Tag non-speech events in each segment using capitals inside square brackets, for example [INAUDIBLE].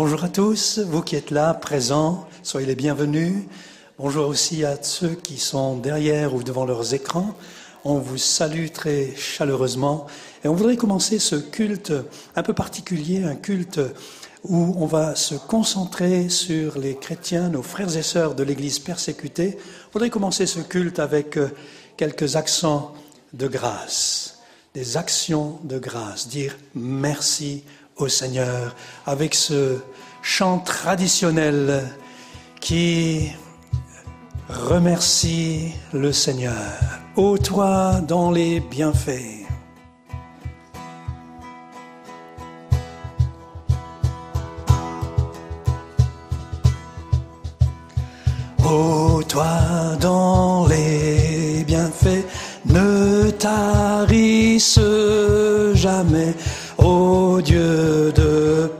Bonjour à tous, vous qui êtes là, présents, soyez les bienvenus. Bonjour aussi à ceux qui sont derrière ou devant leurs écrans. On vous salue très chaleureusement et on voudrait commencer ce culte un peu particulier, un culte où on va se concentrer sur les chrétiens, nos frères et sœurs de l'Église persécutée. On voudrait commencer ce culte avec euh, quelques accents de grâce, des actions de grâce, dire merci Seigneur avec ce chant traditionnel qui remercie le Seigneur. Ô toi dans les bienfaits. Ô toi dans les bienfaits, ne tarisse jamais, ô Dieu de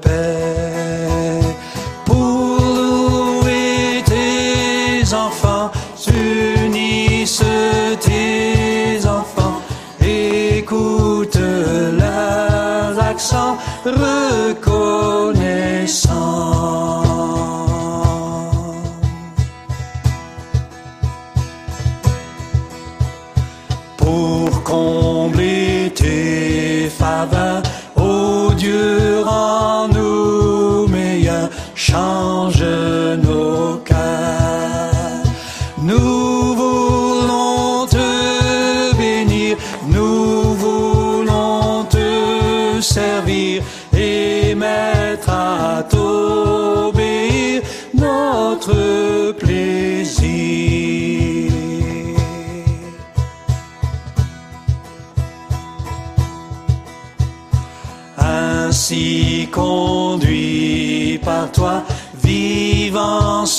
vivant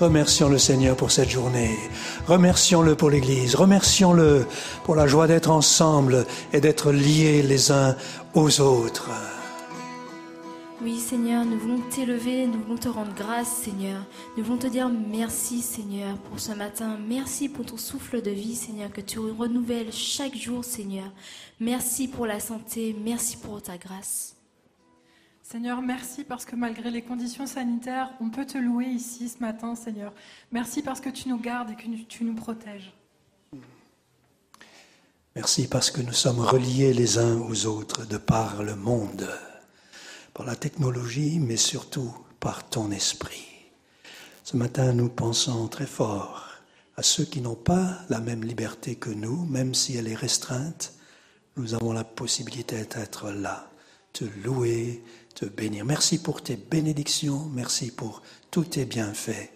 Remercions le Seigneur pour cette journée. Remercions-le pour l'Église. Remercions-le pour la joie d'être ensemble et d'être liés les uns aux autres. Oui, Seigneur, nous voulons t'élever, nous voulons te rendre grâce, Seigneur. Nous voulons te dire merci, Seigneur, pour ce matin. Merci pour ton souffle de vie, Seigneur, que tu renouvelles chaque jour, Seigneur. Merci pour la santé, merci pour ta grâce. Seigneur, merci parce que malgré les conditions sanitaires, on peut te louer ici ce matin, Seigneur. Merci parce que tu nous gardes et que tu nous protèges. Merci parce que nous sommes reliés les uns aux autres de par le monde, par la technologie, mais surtout par ton esprit. Ce matin, nous pensons très fort à ceux qui n'ont pas la même liberté que nous, même si elle est restreinte. Nous avons la possibilité d'être là, te louer, te bénir. Merci pour tes bénédictions, merci pour tous tes bienfaits.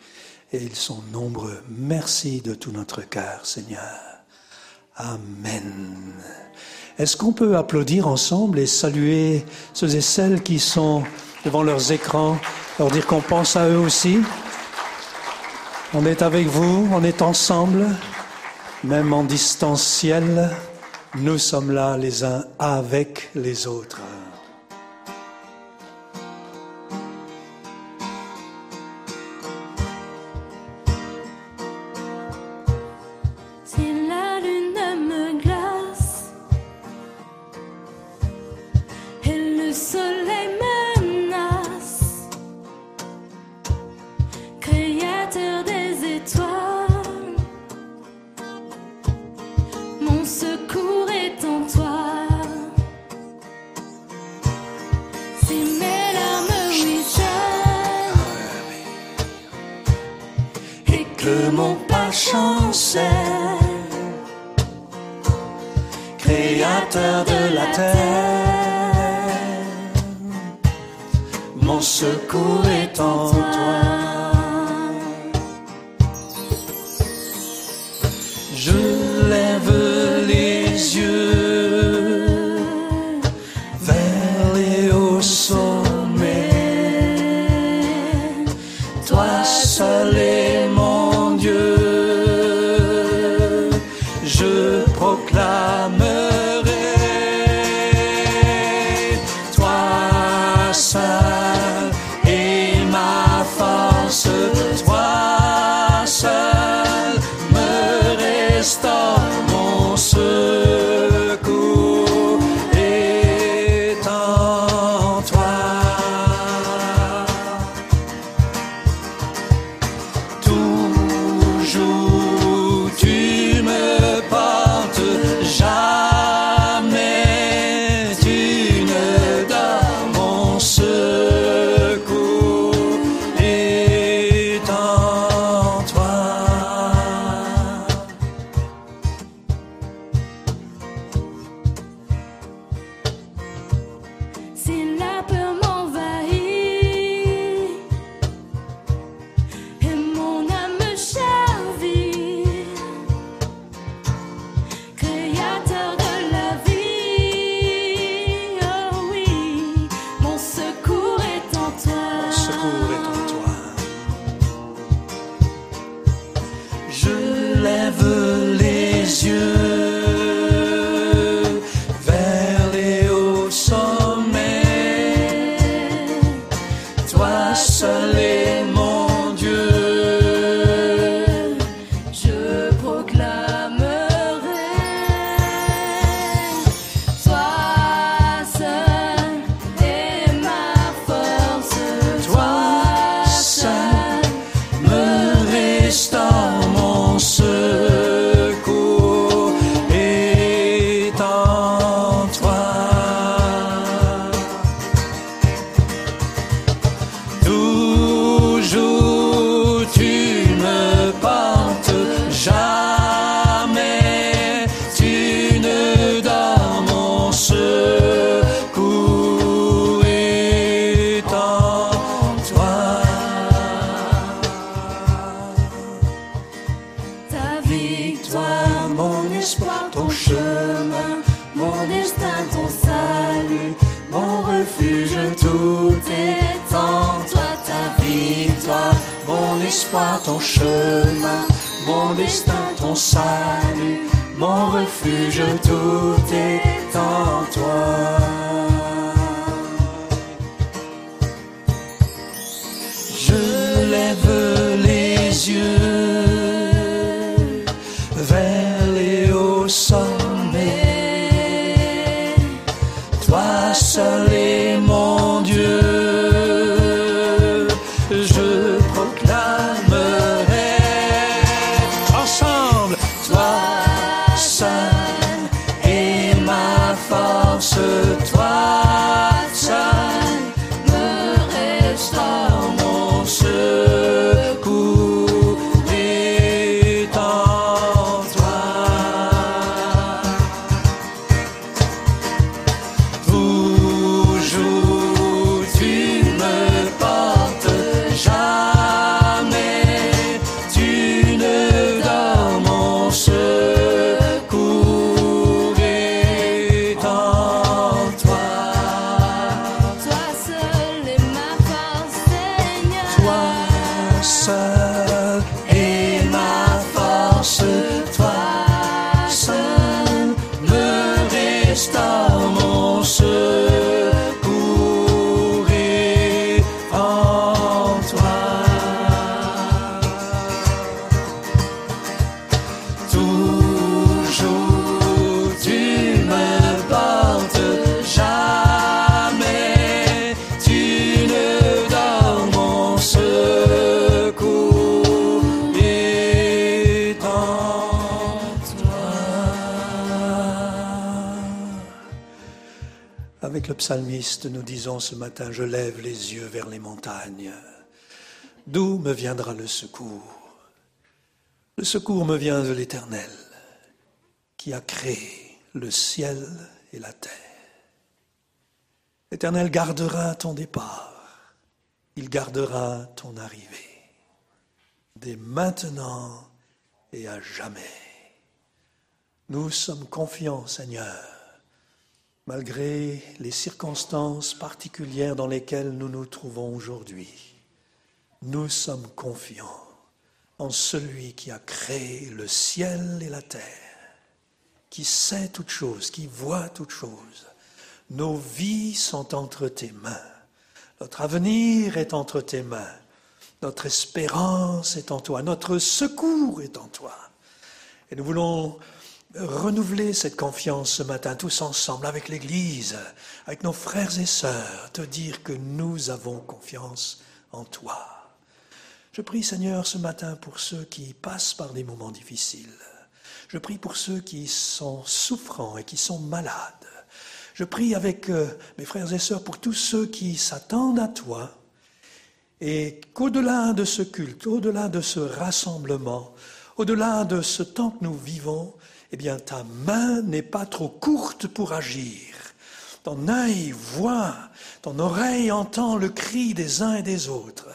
Et ils sont nombreux. Merci de tout notre cœur, Seigneur. Amen. Est-ce qu'on peut applaudir ensemble et saluer ceux et celles qui sont devant leurs écrans, leur dire qu'on pense à eux aussi? On est avec vous, on est ensemble, même en distanciel, nous sommes là les uns avec les autres. Nous disons ce matin, je lève les yeux vers les montagnes. D'où me viendra le secours? Le secours me vient de l'Éternel, qui a créé le ciel et la terre. L'Éternel gardera ton départ, il gardera ton arrivée, dès maintenant et à jamais. Nous sommes confiants, Seigneur, malgré les circonstances particulières dans lesquelles nous nous trouvons aujourd'hui. Nous sommes confiants en celui qui a créé le ciel et la terre, qui sait toutes choses, qui voit toutes choses. Nos vies sont entre tes mains. Notre avenir est entre tes mains. Notre espérance est en toi. Notre secours est en toi. Et nous voulons renouveler cette confiance ce matin tous ensemble avec l'Église, avec nos frères et sœurs, te dire que nous avons confiance en toi. Je prie Seigneur ce matin pour ceux qui passent par des moments difficiles. Je prie pour ceux qui sont souffrants et qui sont malades. Je prie avec euh, mes frères et sœurs pour tous ceux qui s'attendent à toi et qu'au-delà de ce culte, au-delà de ce rassemblement, au-delà de ce temps que nous vivons, eh bien ta main n'est pas trop courte pour agir. Ton œil voit, ton oreille entend le cri des uns et des autres.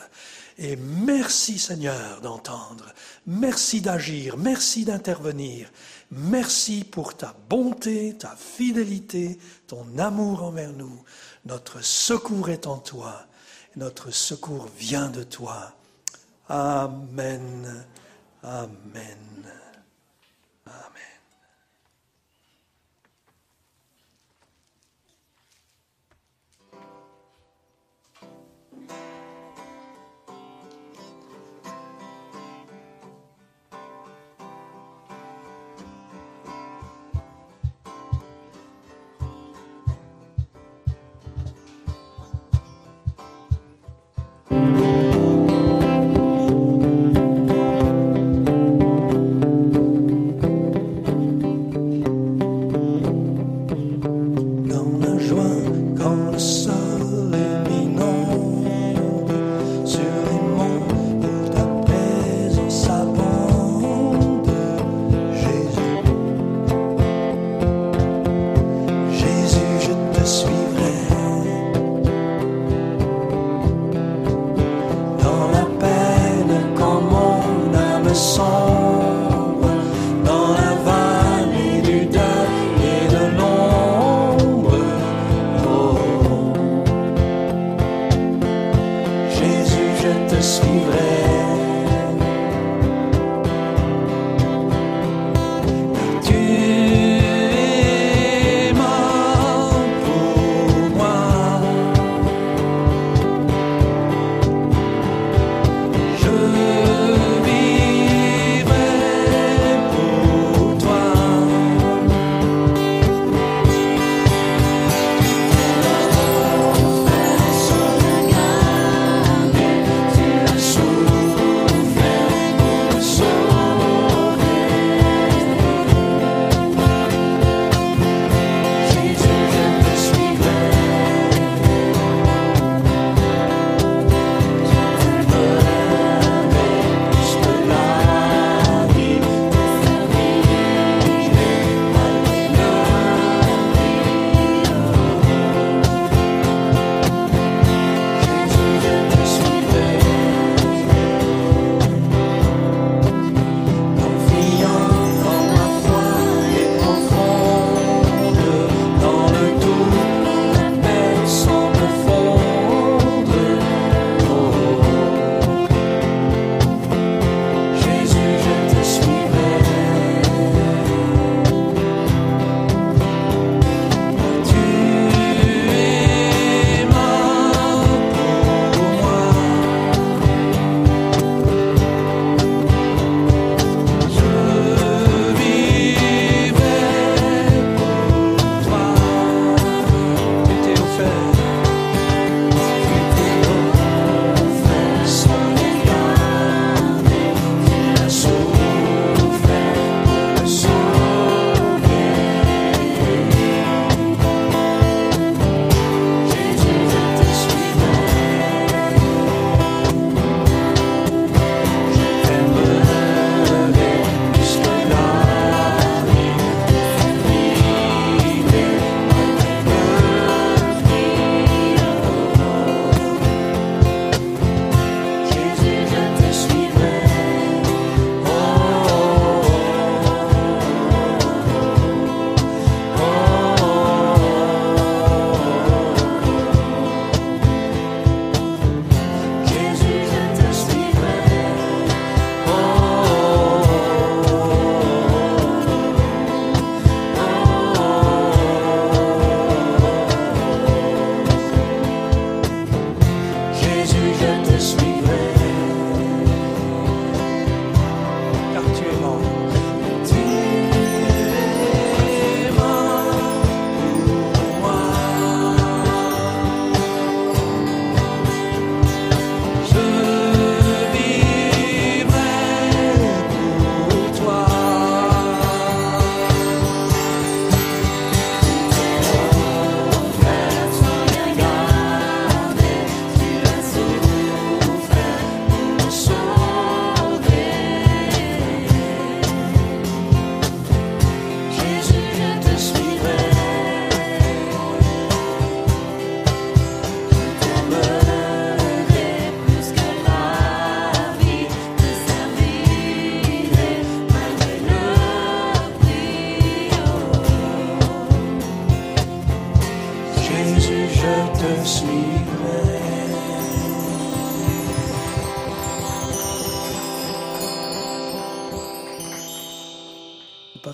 Et merci Seigneur d'entendre, merci d'agir, merci d'intervenir, merci pour ta bonté, ta fidélité, ton amour envers nous. Notre secours est en toi, notre secours vient de toi. Amen, Amen.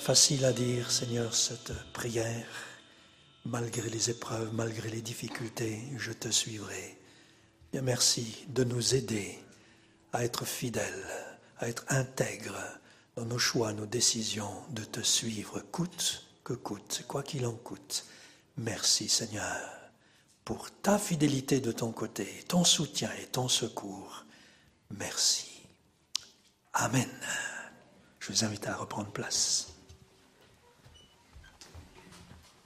Facile à dire, Seigneur, cette prière. Malgré les épreuves, malgré les difficultés, je te suivrai. Merci de nous aider à être fidèles, à être intègres dans nos choix, nos décisions, de te suivre, coûte que coûte, quoi qu'il en coûte. Merci Seigneur pour ta fidélité de ton côté, ton soutien et ton secours. Merci. Amen. Je vous invite à reprendre place.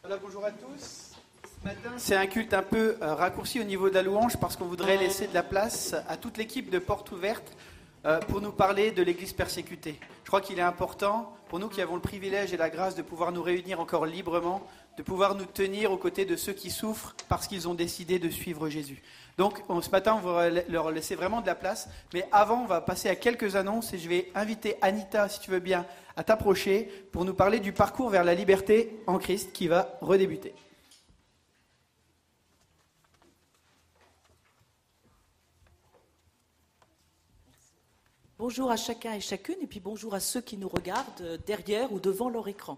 Voilà, bonjour à tous. Ce matin, c'est un culte un peu euh, raccourci au niveau de la louange parce qu'on voudrait laisser de la place à toute l'équipe de Porte Ouverte euh, pour nous parler de l'Église persécutée. Je crois qu'il est important pour nous qui avons le privilège et la grâce de pouvoir nous réunir encore librement de pouvoir nous tenir aux côtés de ceux qui souffrent parce qu'ils ont décidé de suivre Jésus. Donc ce matin, on va leur laisser vraiment de la place. Mais avant, on va passer à quelques annonces et je vais inviter Anita, si tu veux bien, à t'approcher pour nous parler du parcours vers la liberté en Christ qui va redébuter. Bonjour à chacun et chacune, et puis bonjour à ceux qui nous regardent derrière ou devant leur écran.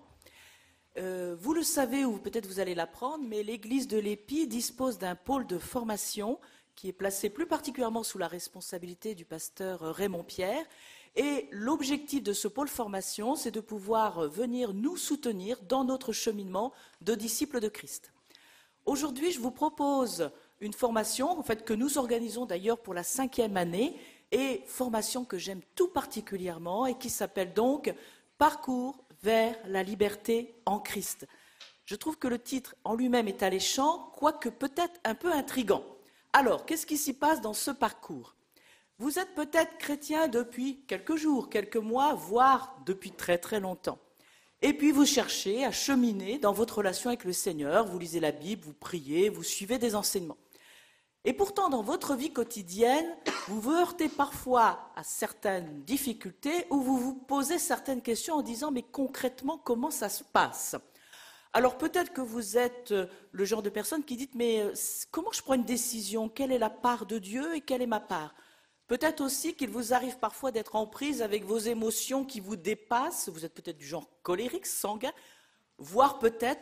Euh, vous le savez ou peut-être vous allez l'apprendre, mais l'église de l'Épi dispose d'un pôle de formation qui est placé plus particulièrement sous la responsabilité du pasteur Raymond Pierre. Et l'objectif de ce pôle formation, c'est de pouvoir venir nous soutenir dans notre cheminement de disciples de Christ. Aujourd'hui, je vous propose une formation en fait, que nous organisons d'ailleurs pour la cinquième année et formation que j'aime tout particulièrement et qui s'appelle donc Parcours vers la liberté en Christ. Je trouve que le titre en lui-même est alléchant, quoique peut-être un peu intrigant. Alors, qu'est-ce qui s'y passe dans ce parcours? Vous êtes peut-être chrétien depuis quelques jours, quelques mois, voire depuis très très longtemps. Et puis vous cherchez à cheminer dans votre relation avec le Seigneur, vous lisez la Bible, vous priez, vous suivez des enseignements. Et pourtant, dans votre vie quotidienne, vous vous heurtez parfois à certaines difficultés ou vous vous posez certaines questions en disant mais concrètement, comment ça se passe? Alors peut-être que vous êtes euh, le genre de personne qui dit mais euh, comment je prends une décision? Quelle est la part de Dieu et quelle est ma part? Peut-être aussi qu'il vous arrive parfois d'être en prise avec vos émotions qui vous dépassent. Vous êtes peut-être du genre colérique, sanguin, voire peut-être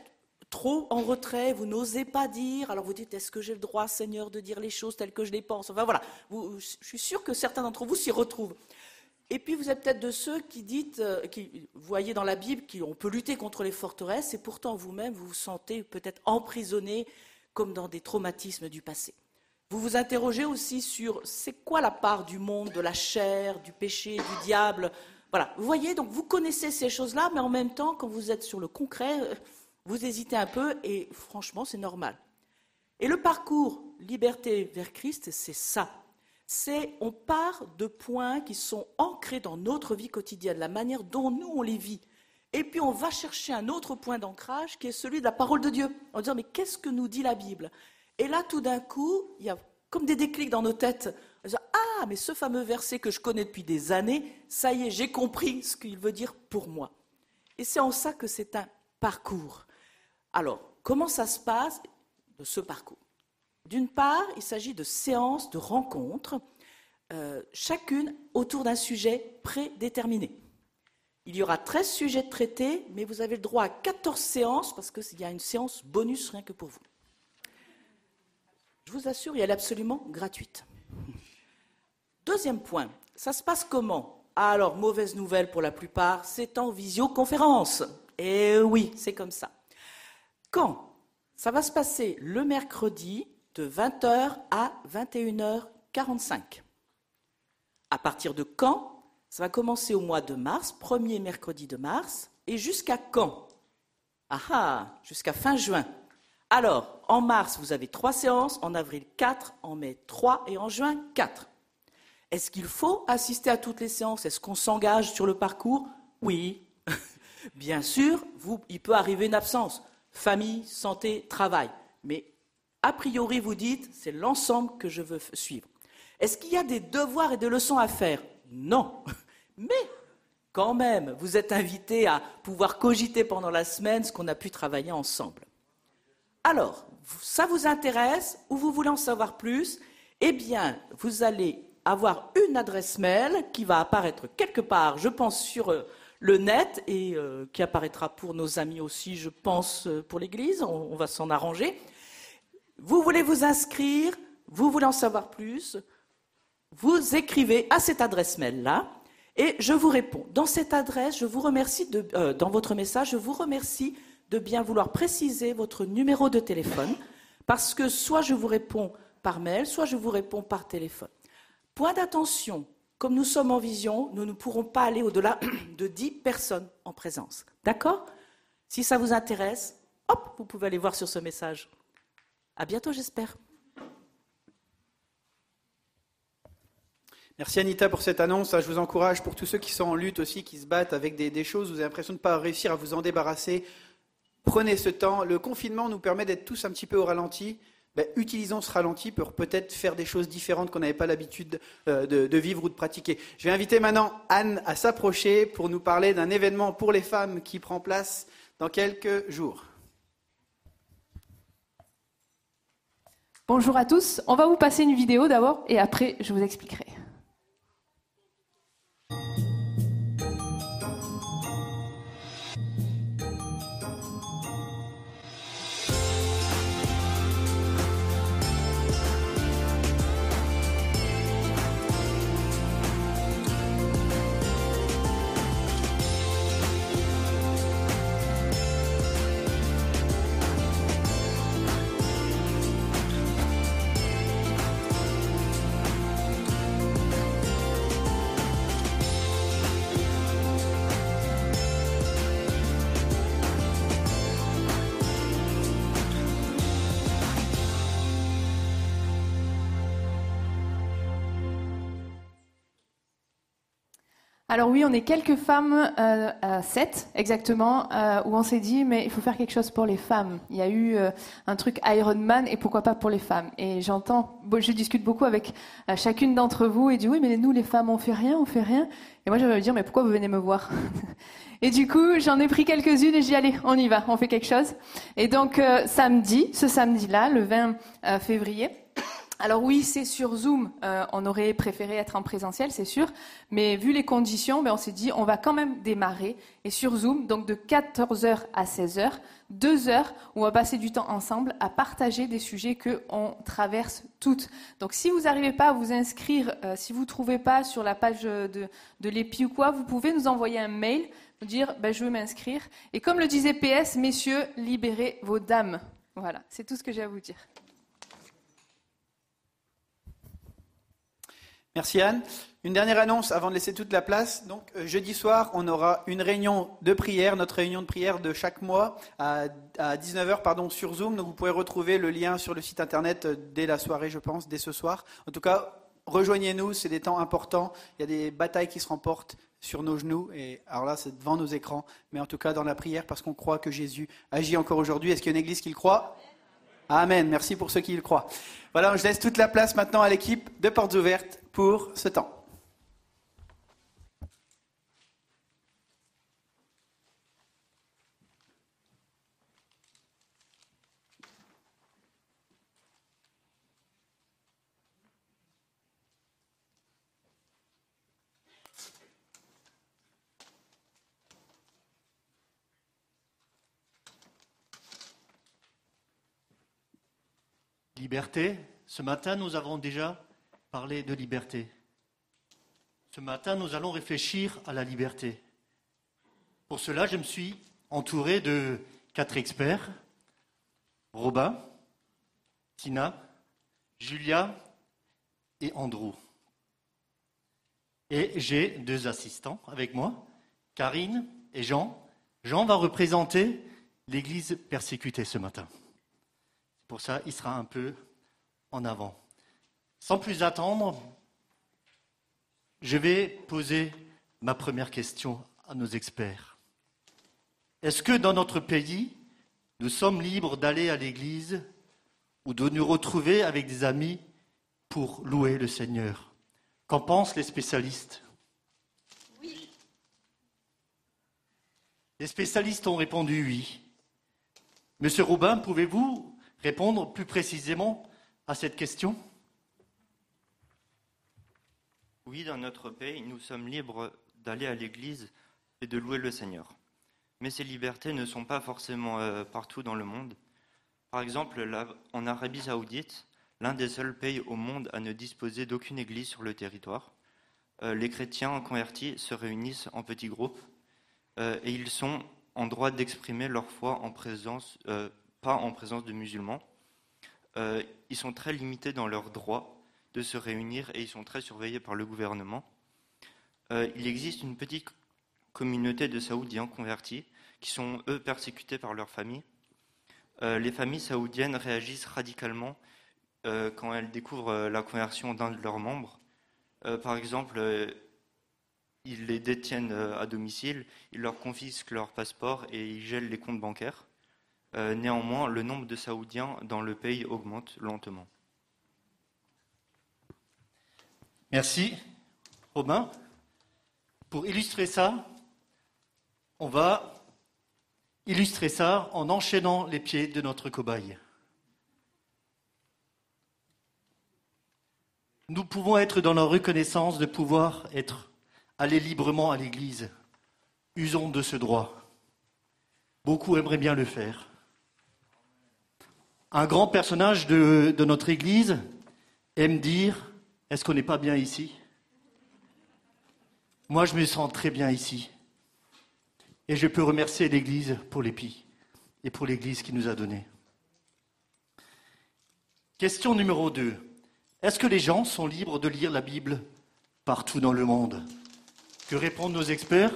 trop en retrait, vous n'osez pas dire, alors vous dites est-ce que j'ai le droit, Seigneur, de dire les choses telles que je les pense? Enfin voilà, je suis sûr que certains d'entre vous s'y retrouvent. Et puis vous êtes peut-être de ceux qui dites, euh, qui voyez dans la Bible qu'on peut lutter contre les forteresses, et pourtant vous-même vous vous sentez peut-être emprisonné comme dans des traumatismes du passé. Vous vous interrogez aussi sur c'est quoi la part du monde, de la chair, du péché, du diable? Voilà, vous voyez, donc vous connaissez ces choses-là, mais en même temps, quand vous êtes sur le concret, euh, vous hésitez un peu et franchement, c'est normal. Et le parcours liberté vers Christ, c'est ça. C'est on part de points qui sont ancrés dans notre vie quotidienne, la manière dont nous on les vit. Et puis on va chercher un autre point d'ancrage qui est celui de la parole de Dieu, en disant mais qu'est-ce que nous dit la Bible? Et là tout d'un coup, il y a comme des déclics dans nos têtes. ah mais ce fameux verset que je connais depuis des années, ça y est, j'ai compris ce qu'il veut dire pour moi. Et c'est en ça que c'est un parcours. Alors, comment ça se passe de ce parcours? D'une part, il s'agit de séances, de rencontres, euh, chacune autour d'un sujet prédéterminé. Il y aura 13 sujets de traité, mais vous avez le droit à 14 séances parce qu'il y a une séance bonus rien que pour vous. Je vous assure, elle est absolument gratuite. Deuxième point, ça se passe comment? Alors, mauvaise nouvelle pour la plupart, c'est en visioconférence. Et oui, c'est comme ça. Quand Ça va se passer le mercredi de 20h à 21h45. À partir de quand Ça va commencer au mois de mars, premier mercredi de mars, et jusqu'à quand? Ah ah, jusqu'à fin juin. Alors, en mars, vous avez trois séances, en avril quatre, en mai trois et en juin quatre. Est-ce qu'il faut assister à toutes les séances? Est-ce qu'on s'engage sur le parcours? Oui. [LAUGHS] Bien sûr, vous, il peut arriver une absence famille, santé, travail. Mais a priori, vous dites, c'est l'ensemble que je veux suivre. Est-ce qu'il y a des devoirs et des leçons à faire? Non. [LAUGHS] Mais quand même, vous êtes invité à pouvoir cogiter pendant la semaine ce qu'on a pu travailler ensemble. Alors, ça vous intéresse ou vous voulez en savoir plus? Eh bien, vous allez avoir une adresse mail qui va apparaître quelque part, je pense, sur euh, le net et euh, qui apparaîtra pour nos amis aussi, je pense, euh, pour l'Église. On, va s'en arranger. Vous voulez vous inscrire, vous voulez en savoir plus, vous écrivez à cette adresse mail-là et je vous réponds. Dans cette adresse, je vous remercie de, dans votre message, je vous remercie de bien vouloir préciser votre numéro de téléphone parce que soit je vous réponds par mail, soit je vous réponds par téléphone. Point d'attention, comme nous sommes en vision, nous ne pourrons pas aller au-delà [CLEARS THROAT] de 10 personnes en présence. D'accord? Si ça vous intéresse, hop, vous pouvez aller voir sur ce message. À bientôt, j'espère. Merci Anita pour cette annonce. Je vous encourage pour tous ceux qui sont en lutte aussi, qui se battent avec des choses, vous avez l'impression de ne pas réussir à vous en débarrasser. Prenez ce temps. Le confinement nous permet d'être tous un petit peu au ralenti. Ben, utilisons ce ralenti pour peut-être faire des choses différentes qu'on n'avait pas l'habitude euh, de, vivre ou de pratiquer. Je vais inviter maintenant Anne à s'approcher pour nous parler d'un événement pour les femmes qui prend place dans quelques jours. Bonjour à tous, on va vous passer une vidéo d'abord et après je vous expliquerai. Alors oui, on est quelques femmes, euh, sept exactement, euh, où on s'est dit, mais il faut faire quelque chose pour les femmes. Il y a eu euh, un truc Iron Man et pourquoi pas pour les femmes. Et j'entends, je discute beaucoup avec euh, chacune d'entre vous et dis, oui, mais nous les femmes, on fait rien, on fait rien. Et moi, je vais me dire, mais pourquoi vous venez me voir [LAUGHS] Et du coup, j'en ai pris quelques-unes et j'ai dit, allez, on y va, on fait quelque chose. Et donc, samedi, ce samedi-là, le 20 février, alors oui, c'est sur Zoom. Euh, on aurait préféré être en présentiel, c'est sûr. Mais vu les conditions, ben, on s'est dit, on va quand même démarrer. Et sur Zoom, donc de 14h à 16h, deux heures où on va passer du temps ensemble à partager des sujets qu'on traverse toutes. Donc si vous n'arrivez pas à vous inscrire, euh, si vous ne trouvez pas sur la page de, de l'EPI ou quoi, vous pouvez nous envoyer un mail, nous dire, ben, je veux m'inscrire. Et comme le disait PS, messieurs, libérez vos dames. Voilà, c'est tout ce que j'ai à vous dire. Merci Anne. Une dernière annonce avant de laisser toute la place. Donc euh, jeudi soir, on aura une réunion de prière, notre réunion de prière de chaque mois à, 19h pardon sur Zoom. Donc vous pouvez retrouver le lien sur le site internet euh, dès la soirée, je pense, dès ce soir. En tout cas, rejoignez-nous, c'est des temps importants. Il y a des batailles qui se remportent sur nos genoux. Et alors là, c'est devant nos écrans, mais en tout cas dans la prière parce qu'on croit que Jésus agit encore aujourd'hui. Est-ce qu'il y a une église qui le croit? Amen. Merci pour ceux qui le croient. Voilà, je laisse toute la place maintenant à l'équipe de Portes Ouvertes pour ce temps. Liberté, ce matin nous avons déjà parler de liberté. Ce matin, nous allons réfléchir à la liberté. Pour cela, je me suis entouré de quatre experts. Robin, Tina, Julia et Andrew. Et j'ai deux assistants avec moi, Karine et Jean. Jean va représenter l'Église persécutée ce matin. Pour ça, il sera un peu en avant. Sans plus attendre, je vais poser ma première question à nos experts. Est-ce que dans notre pays, nous sommes libres d'aller à l'église ou de nous retrouver avec des amis pour louer le Seigneur? Qu'en pensent les spécialistes? Oui. Les spécialistes ont répondu oui. Monsieur Robin, pouvez-vous répondre plus précisément à cette question? Oui, dans notre pays, nous sommes libres d'aller à l'église et de louer le Seigneur. Mais ces libertés ne sont pas forcément euh, partout dans le monde. Par exemple, en Arabie saoudite, l'un des seuls pays au monde à ne disposer d'aucune église sur le territoire, euh, les chrétiens convertis se réunissent en petits groupes euh, et ils sont en droit d'exprimer leur foi en présence, pas en présence de musulmans. ils sont très limités dans leur droit de se réunir et ils sont très surveillés par le gouvernement. il existe une petite communauté de Saoudiens convertis qui sont, eux, persécutés par leur famille. Euh, les familles saoudiennes réagissent radicalement euh, quand elles découvrent euh, la conversion d'un de leurs membres. par exemple, ils les détiennent à domicile, ils leur confisquent leur passeport et ils gèlent les comptes bancaires. néanmoins, le nombre de Saoudiens dans le pays augmente lentement. Merci. Robin, pour illustrer ça, on va illustrer ça en enchaînant les pieds de notre cobaye. Nous pouvons être dans la reconnaissance de pouvoir être aller librement à l'église. Usons de ce droit. Beaucoup aimeraient bien le faire. Un grand personnage de, de notre église aime dire Est-ce qu'on n'est pas bien ici? Moi, je me sens très bien ici. Et je peux remercier l'Église pour l'épi et pour l'Église qui nous a donné. Question numéro 2. Est-ce que les gens sont libres de lire la Bible partout dans le monde? Que répondent nos experts?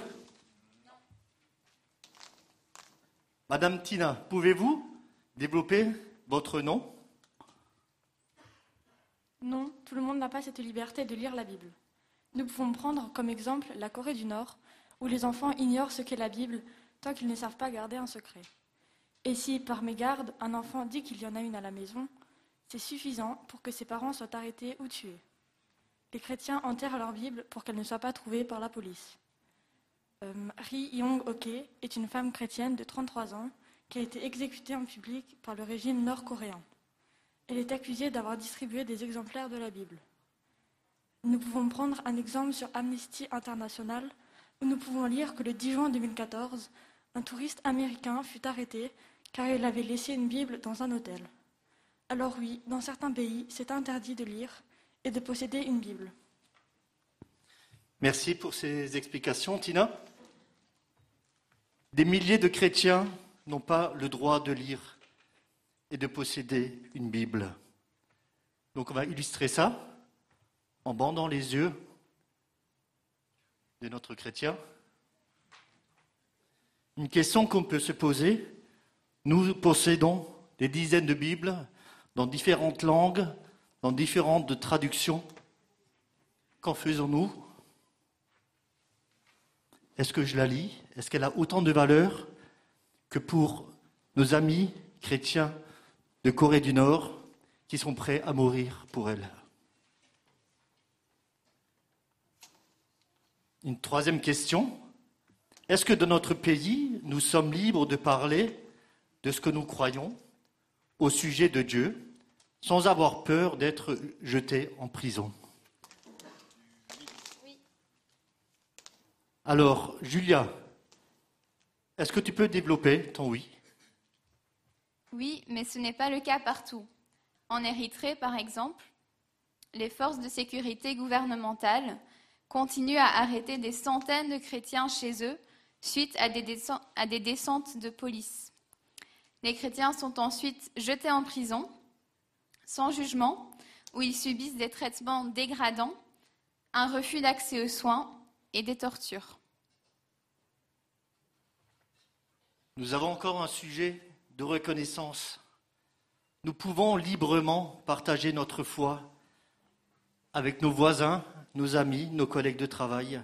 Madame Tina, pouvez-vous développer votre nom? Non, tout le monde n'a pas cette liberté de lire la Bible. Nous pouvons prendre comme exemple la Corée du Nord, où les enfants ignorent ce qu'est la Bible tant qu'ils ne savent pas garder un secret. Et si, par mégarde, un enfant dit qu'il y en a une à la maison, c'est suffisant pour que ses parents soient arrêtés ou tués. Les chrétiens enterrent leur Bible pour qu'elle ne soit pas trouvée par la police. Euh, Ri Yong-ok est une femme chrétienne de 33 ans qui a été exécutée en public par le régime nord-coréen. Elle est accusée d'avoir distribué des exemplaires de la Bible. Nous pouvons prendre un exemple sur Amnesty International où nous pouvons lire que le 10 juin 2014, un touriste américain fut arrêté car il avait laissé une Bible dans un hôtel. Alors oui, dans certains pays, c'est interdit de lire et de posséder une Bible. Merci pour ces explications, Tina. Des milliers de chrétiens n'ont pas le droit de lire et de posséder une Bible. Donc on va illustrer ça en bandant les yeux de notre chrétien. Une question qu'on peut se poser. Nous possédons des dizaines de Bibles dans différentes langues, dans différentes traductions. Qu'en faisons-nous? Est-ce que je la lis? Est-ce qu'elle a autant de valeur que pour nos amis chrétiens de Corée du Nord qui sont prêts à mourir pour elle. Une troisième question. Est-ce que dans notre pays, nous sommes libres de parler de ce que nous croyons au sujet de Dieu sans avoir peur d'être jetés en prison? Alors, Julia, est-ce que tu peux développer ton oui? Oui, mais ce n'est pas le cas partout. En Érythrée, par exemple, les forces de sécurité gouvernementales continuent à arrêter des centaines de chrétiens chez eux suite à des, descentes de police. Les chrétiens sont ensuite jetés en prison, sans jugement, où ils subissent des traitements dégradants, un refus d'accès aux soins et des tortures. Nous avons encore un sujet de reconnaissance. Nous pouvons librement partager notre foi avec nos voisins, nos amis, nos collègues de travail.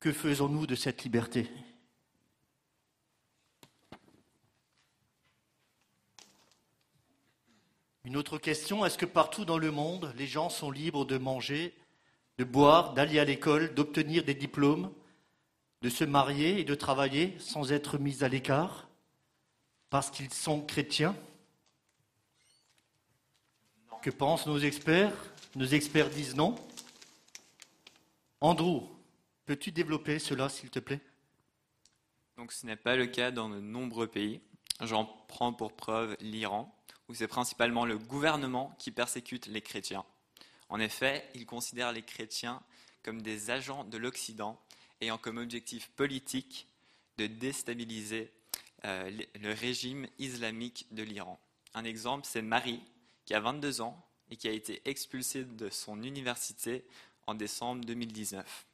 Que faisons-nous de cette liberté? Une autre question, est-ce que partout dans le monde, les gens sont libres de manger, de boire, d'aller à l'école, d'obtenir des diplômes, de se marier et de travailler sans être mis à l'écart? Parce qu'ils sont chrétiens Que pensent nos experts? Nos experts disent non. Andrew, peux-tu développer cela, s'il te plaît? Donc ce n'est pas le cas dans de nombreux pays. J'en prends pour preuve l'Iran, où c'est principalement le gouvernement qui persécute les chrétiens. En effet, il considère les chrétiens comme des agents de l'Occident ayant comme objectif politique de déstabiliser euh, le régime islamique de l'Iran. Un exemple, c'est Marie, qui a 22 ans et qui a été expulsée de son université en décembre 2019.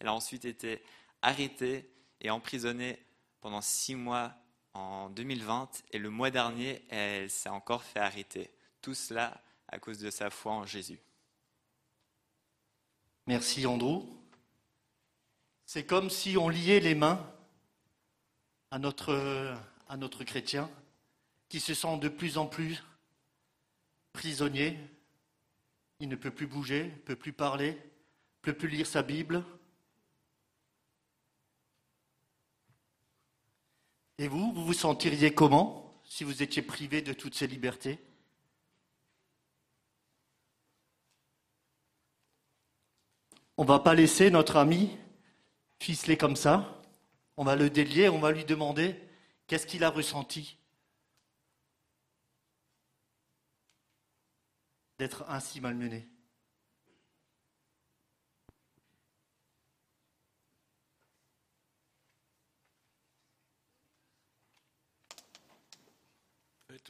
Elle a ensuite été arrêtée et emprisonnée pendant six mois en 2020 et le mois dernier, elle s'est encore fait arrêter. Tout cela à cause de sa foi en Jésus. Merci Andrew. C'est comme si on liait les mains à notre, chrétien qui se sent de plus en plus prisonnier. Il ne peut plus bouger, ne peut plus parler, ne peut plus lire sa Bible. Et vous, vous vous sentiriez comment si vous étiez privé de toutes ces libertés? On ne va pas laisser notre ami ficelé comme ça. On va le délier, on va lui demander qu'est-ce qu'il a ressenti d'être ainsi malmené.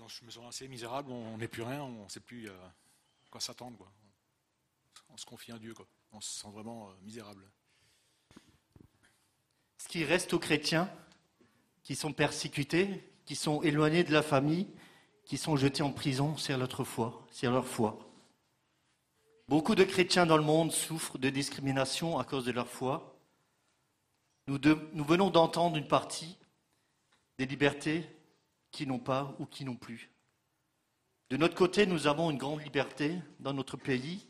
Je me sens assez misérable, on n'est plus rien, on ne sait plus à quoi s'attendre. On se confie à Dieu. On se sent vraiment euh, misérable. Qui reste aux chrétiens qui sont persécutés, qui sont éloignés de la famille, qui sont jetés en prison, c'est notre foi, leur foi. Beaucoup de chrétiens dans le monde souffrent de discrimination à cause de leur foi. Nous, nous venons d'entendre une partie des libertés qui n'ont pas ou qui n'ont plus. De notre côté, nous avons une grande liberté dans notre pays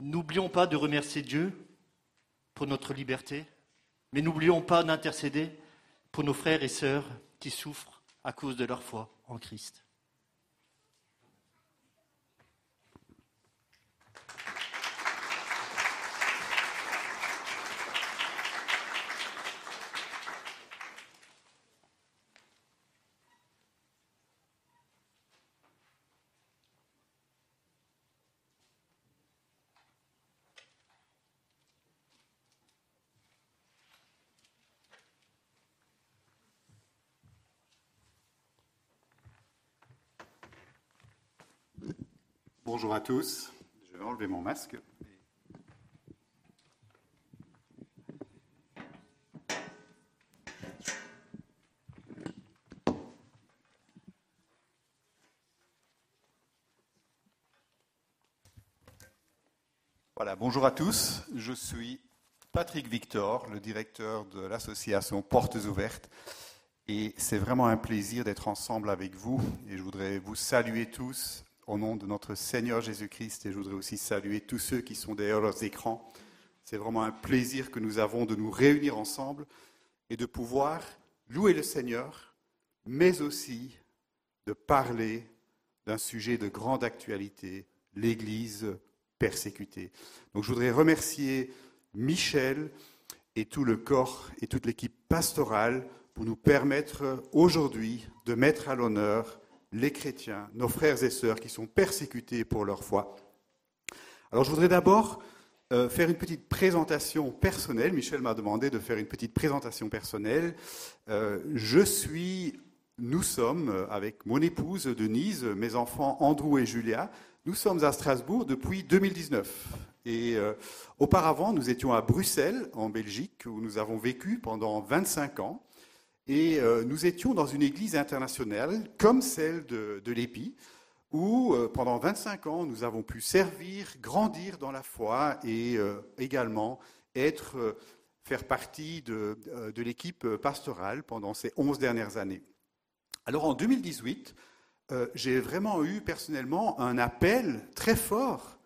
N'oublions pas de remercier Dieu pour notre liberté, mais n'oublions pas d'intercéder pour nos frères et sœurs qui souffrent à cause de leur foi en Christ. Bonjour à tous. Je vais enlever mon masque. Voilà, bonjour à tous. Je suis Patrick Victor, le directeur de l'association Portes Ouvertes. Et c'est vraiment un plaisir d'être ensemble avec vous. Et je voudrais vous saluer tous au nom de notre Seigneur Jésus-Christ et je voudrais aussi saluer tous ceux qui sont derrière leurs écrans. C'est vraiment un plaisir que nous avons de nous réunir ensemble et de pouvoir louer le Seigneur, mais aussi de parler d'un sujet de grande actualité, l'Église persécutée. Donc je voudrais remercier Michel et tout le corps et toute l'équipe pastorale pour nous permettre aujourd'hui de mettre à l'honneur les chrétiens, nos frères et sœurs qui sont persécutés pour leur foi. Alors je voudrais d'abord euh, faire une petite présentation personnelle. Michel m'a demandé de faire une petite présentation personnelle. Euh, je suis, nous sommes, avec mon épouse Denise, mes enfants Andrew et Julia, nous sommes à Strasbourg depuis 2019. Et euh, auparavant, nous étions à Bruxelles, en Belgique, où nous avons vécu pendant 25 ans. Et euh, nous étions dans une église internationale comme celle de, l'EPI, où euh, pendant 25 ans, nous avons pu servir, grandir dans la foi et euh, également être, faire partie de, de l'équipe pastorale pendant ces 11 dernières années. Alors en 2018, j'ai vraiment eu personnellement un appel très fort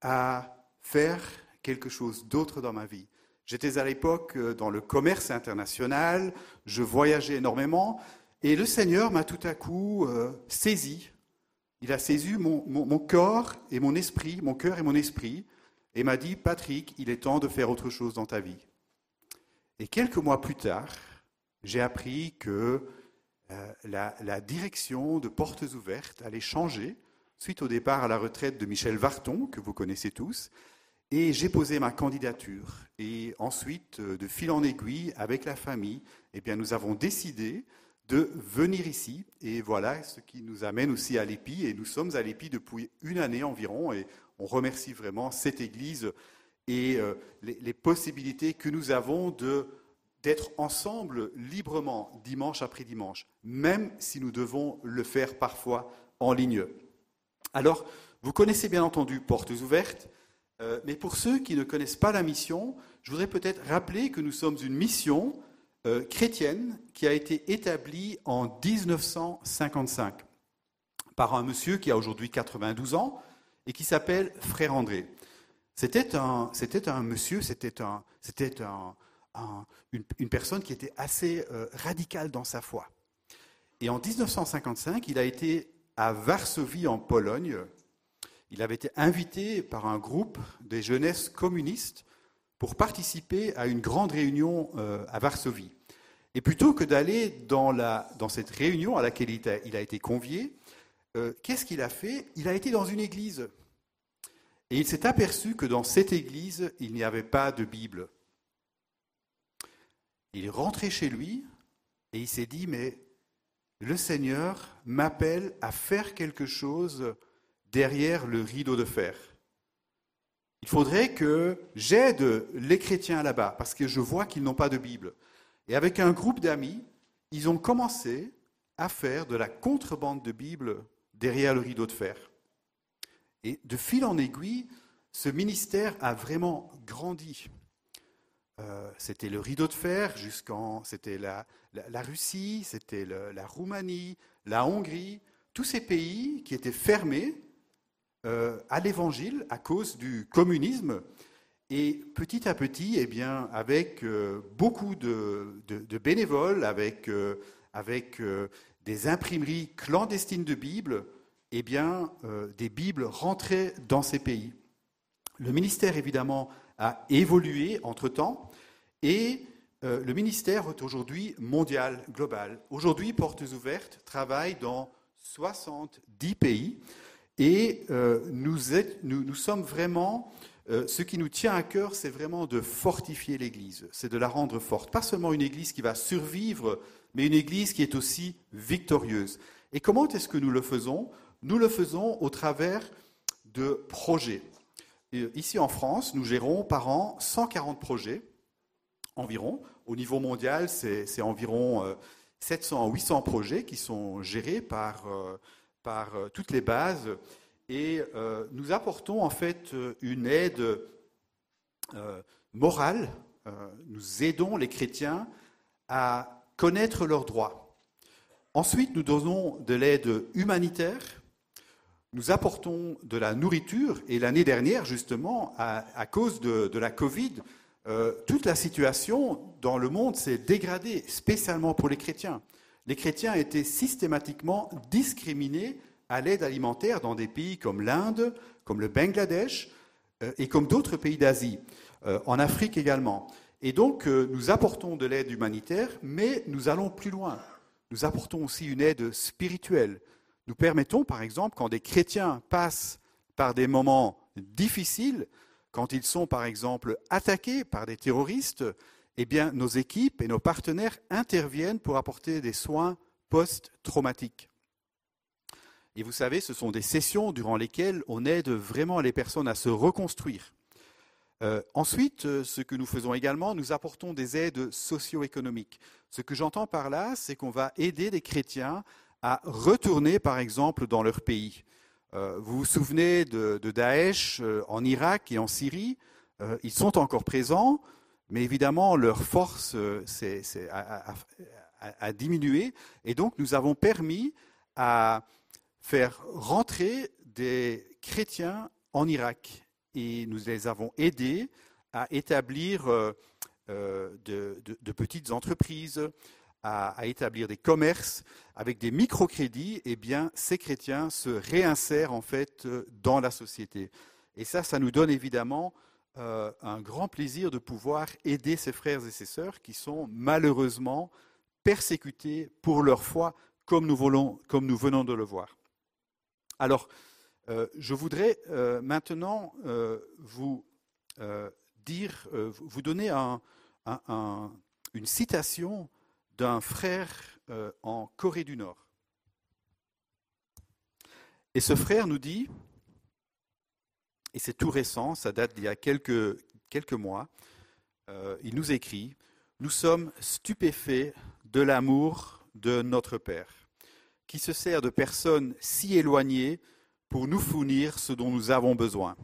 à faire quelque chose d'autre dans ma vie. J'étais à l'époque euh, dans le commerce international, je voyageais énormément, et le Seigneur m'a tout à coup euh, saisi il a saisi mon, corps et mon esprit, mon cœur et mon esprit, et m'a dit, Patrick, il est temps de faire autre chose dans ta vie. Et quelques mois plus tard, j'ai appris que euh, la, direction de Portes Ouvertes allait changer suite au départ à la retraite de Michel Varton, que vous connaissez tous. Et j'ai posé ma candidature. Et ensuite, euh, de fil en aiguille, avec la famille, eh bien, nous avons décidé de venir ici. Et voilà ce qui nous amène aussi à l'EPI. Et nous sommes à l'EPI depuis une année environ. Et on remercie vraiment cette Église et euh, les, possibilités que nous avons d'être ensemble librement dimanche après dimanche, même si nous devons le faire parfois en ligne. Alors, vous connaissez bien entendu Portes ouvertes, euh, mais pour ceux qui ne connaissent pas la mission, je voudrais peut-être rappeler que nous sommes une mission euh, chrétienne qui a été établie en 1955 par un monsieur qui a aujourd'hui 92 ans et qui s'appelle Frère André. C'était un, monsieur, c'était, un, c'était un, une, personne qui était assez euh, radicale dans sa foi. Et en 1955, il a été à Varsovie, en Pologne. Il avait été invité par un groupe des jeunesses communistes pour participer à une grande réunion euh, à Varsovie. Et plutôt que d'aller dans, dans cette réunion à laquelle il a, été convié, euh, qu'est-ce qu'il a fait? Il a été dans une église. Et il s'est aperçu que dans cette église, il n'y avait pas de Bible. Il est rentré chez lui et il s'est dit, mais le Seigneur m'appelle à faire quelque chose derrière le rideau de fer. Il faudrait que j'aide les chrétiens là-bas, parce que je vois qu'ils n'ont pas de Bible. Et avec un groupe d'amis, ils ont commencé à faire de la contrebande de Bible derrière le rideau de fer. Et de fil en aiguille, ce ministère a vraiment grandi. Euh, c'était le rideau de fer jusqu'en. C'était la, Russie, c'était la Roumanie, la Hongrie, tous ces pays qui étaient fermés euh, à l'évangile à cause du communisme. Et petit à petit, eh bien, avec euh, beaucoup de, bénévoles, avec, avec des imprimeries clandestines de Bibles, eh bien, des Bibles rentraient dans ces pays. Le ministère, évidemment, a évolué entre-temps et euh, le ministère est aujourd'hui mondial, global. Aujourd'hui, Portes Ouvertes travaille dans 70 pays et euh, nous, sommes vraiment, euh, ce qui nous tient à cœur, c'est vraiment de fortifier l'Église, c'est de la rendre forte. Pas seulement une Église qui va survivre, mais une Église qui est aussi victorieuse. Et comment est-ce que nous le faisons? Nous le faisons au travers de projets. Ici en France, nous gérons par an 140 projets environ. Au niveau mondial, c'est environ 700 euh, 800 projets qui sont gérés par, euh, par euh, toutes les bases. Et nous apportons en fait une aide morale. nous aidons les chrétiens à connaître leurs droits. Ensuite, nous donnons de l'aide humanitaire nous apportons de la nourriture et l'année dernière, justement, à, cause de, la Covid, euh, toute la situation dans le monde s'est dégradée, spécialement pour les chrétiens. Les chrétiens étaient systématiquement discriminés à l'aide alimentaire dans des pays comme l'Inde, comme le Bangladesh euh, et comme d'autres pays d'Asie, euh, en Afrique également. Et donc, nous apportons de l'aide humanitaire, mais nous allons plus loin. Nous apportons aussi une aide spirituelle. Nous permettons, par exemple, quand des chrétiens passent par des moments difficiles, quand ils sont, par exemple, attaqués par des terroristes, eh bien, nos équipes et nos partenaires interviennent pour apporter des soins post-traumatiques. Et vous savez, ce sont des sessions durant lesquelles on aide vraiment les personnes à se reconstruire. Euh, ensuite, euh, ce que nous faisons également, nous apportons des aides socio-économiques. Ce que j'entends par là, c'est qu'on va aider les chrétiens à retourner, par exemple, dans leur pays. Euh, vous vous souvenez de, Daesh en Irak et en Syrie? Ils sont encore présents, mais évidemment, leur force a, diminué. Et donc, nous avons permis à faire rentrer des chrétiens en Irak. Et nous les avons aidés à établir de, petites entreprises, à, établir des commerces avec des microcrédits, eh bien, ces chrétiens se réinsèrent en fait dans la société. Et ça, ça nous donne évidemment euh, un grand plaisir de pouvoir aider ces frères et ces sœurs qui sont malheureusement persécutés pour leur foi, comme nous, venons de le voir. Alors, euh, je voudrais euh, maintenant vous dire, vous donner une citation d'un frère en Corée du Nord. Et ce frère nous dit, et c'est tout récent, ça date d'il y a quelques, mois, euh, il nous écrit, Nous sommes stupéfaits de l'amour de notre Père, qui se sert de personnes si éloignées pour nous fournir ce dont nous avons besoin.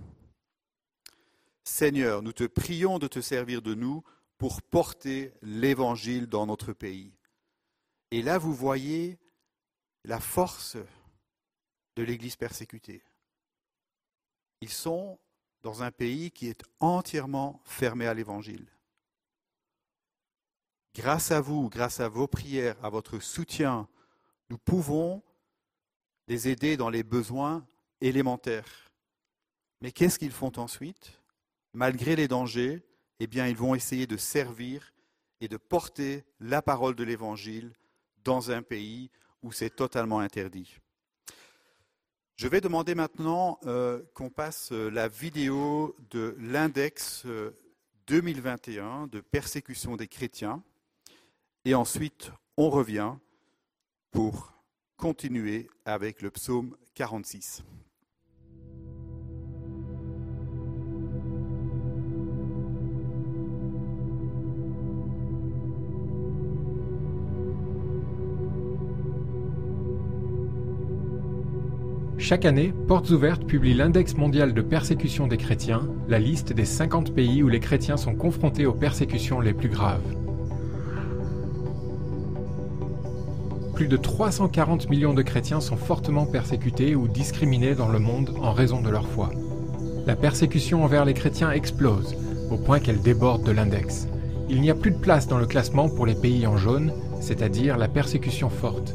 Seigneur, nous te prions de te servir de nous pour porter l'Évangile dans notre pays. Et là, vous voyez la force de l'Église persécutée. Ils sont dans un pays qui est entièrement fermé à l'Évangile. Grâce à vous, grâce à vos prières, à votre soutien, nous pouvons les aider dans les besoins élémentaires. Mais qu'est-ce qu'ils font ensuite? Malgré les dangers, eh bien, ils vont essayer de servir et de porter la parole de l'Évangile dans un pays où c'est totalement interdit. Je vais demander maintenant euh, qu'on passe euh, la vidéo de l'index 2021 euh, de persécution des chrétiens et ensuite on revient pour continuer avec le psaume 46. Chaque année, Portes Ouvertes publie l'index mondial de persécution des chrétiens, la liste des 50 pays où les chrétiens sont confrontés aux persécutions les plus graves. Plus de 340 millions de chrétiens sont fortement persécutés ou discriminés dans le monde en raison de leur foi. La persécution envers les chrétiens explose, au point qu'elle déborde de l'index. Il n'y a plus de place dans le classement pour les pays en jaune, c'est-à-dire la persécution forte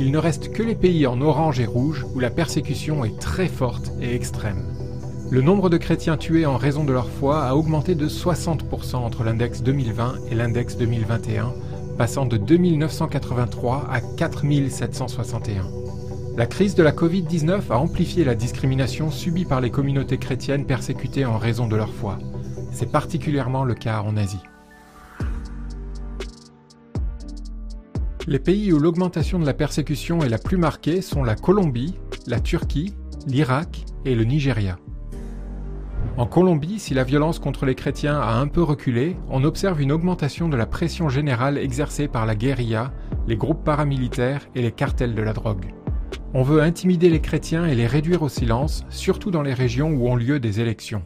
il ne reste que les pays en orange et rouge où la persécution est très forte et extrême. Le nombre de chrétiens tués en raison de leur foi a augmenté de 60% entre l'index 2020 et l'index 2021, passant de 2983 à 4761. La crise de la Covid-19 a amplifié la discrimination subie par les communautés chrétiennes persécutées en raison de leur foi. C'est particulièrement le cas en Asie. Les pays où l'augmentation de la persécution est la plus marquée sont la Colombie, la Turquie, l'Irak et le Nigeria. En Colombie, si la violence contre les chrétiens a un peu reculé, on observe une augmentation de la pression générale exercée par la guérilla, les groupes paramilitaires et les cartels de la drogue. On veut intimider les chrétiens et les réduire au silence, surtout dans les régions où ont lieu des élections.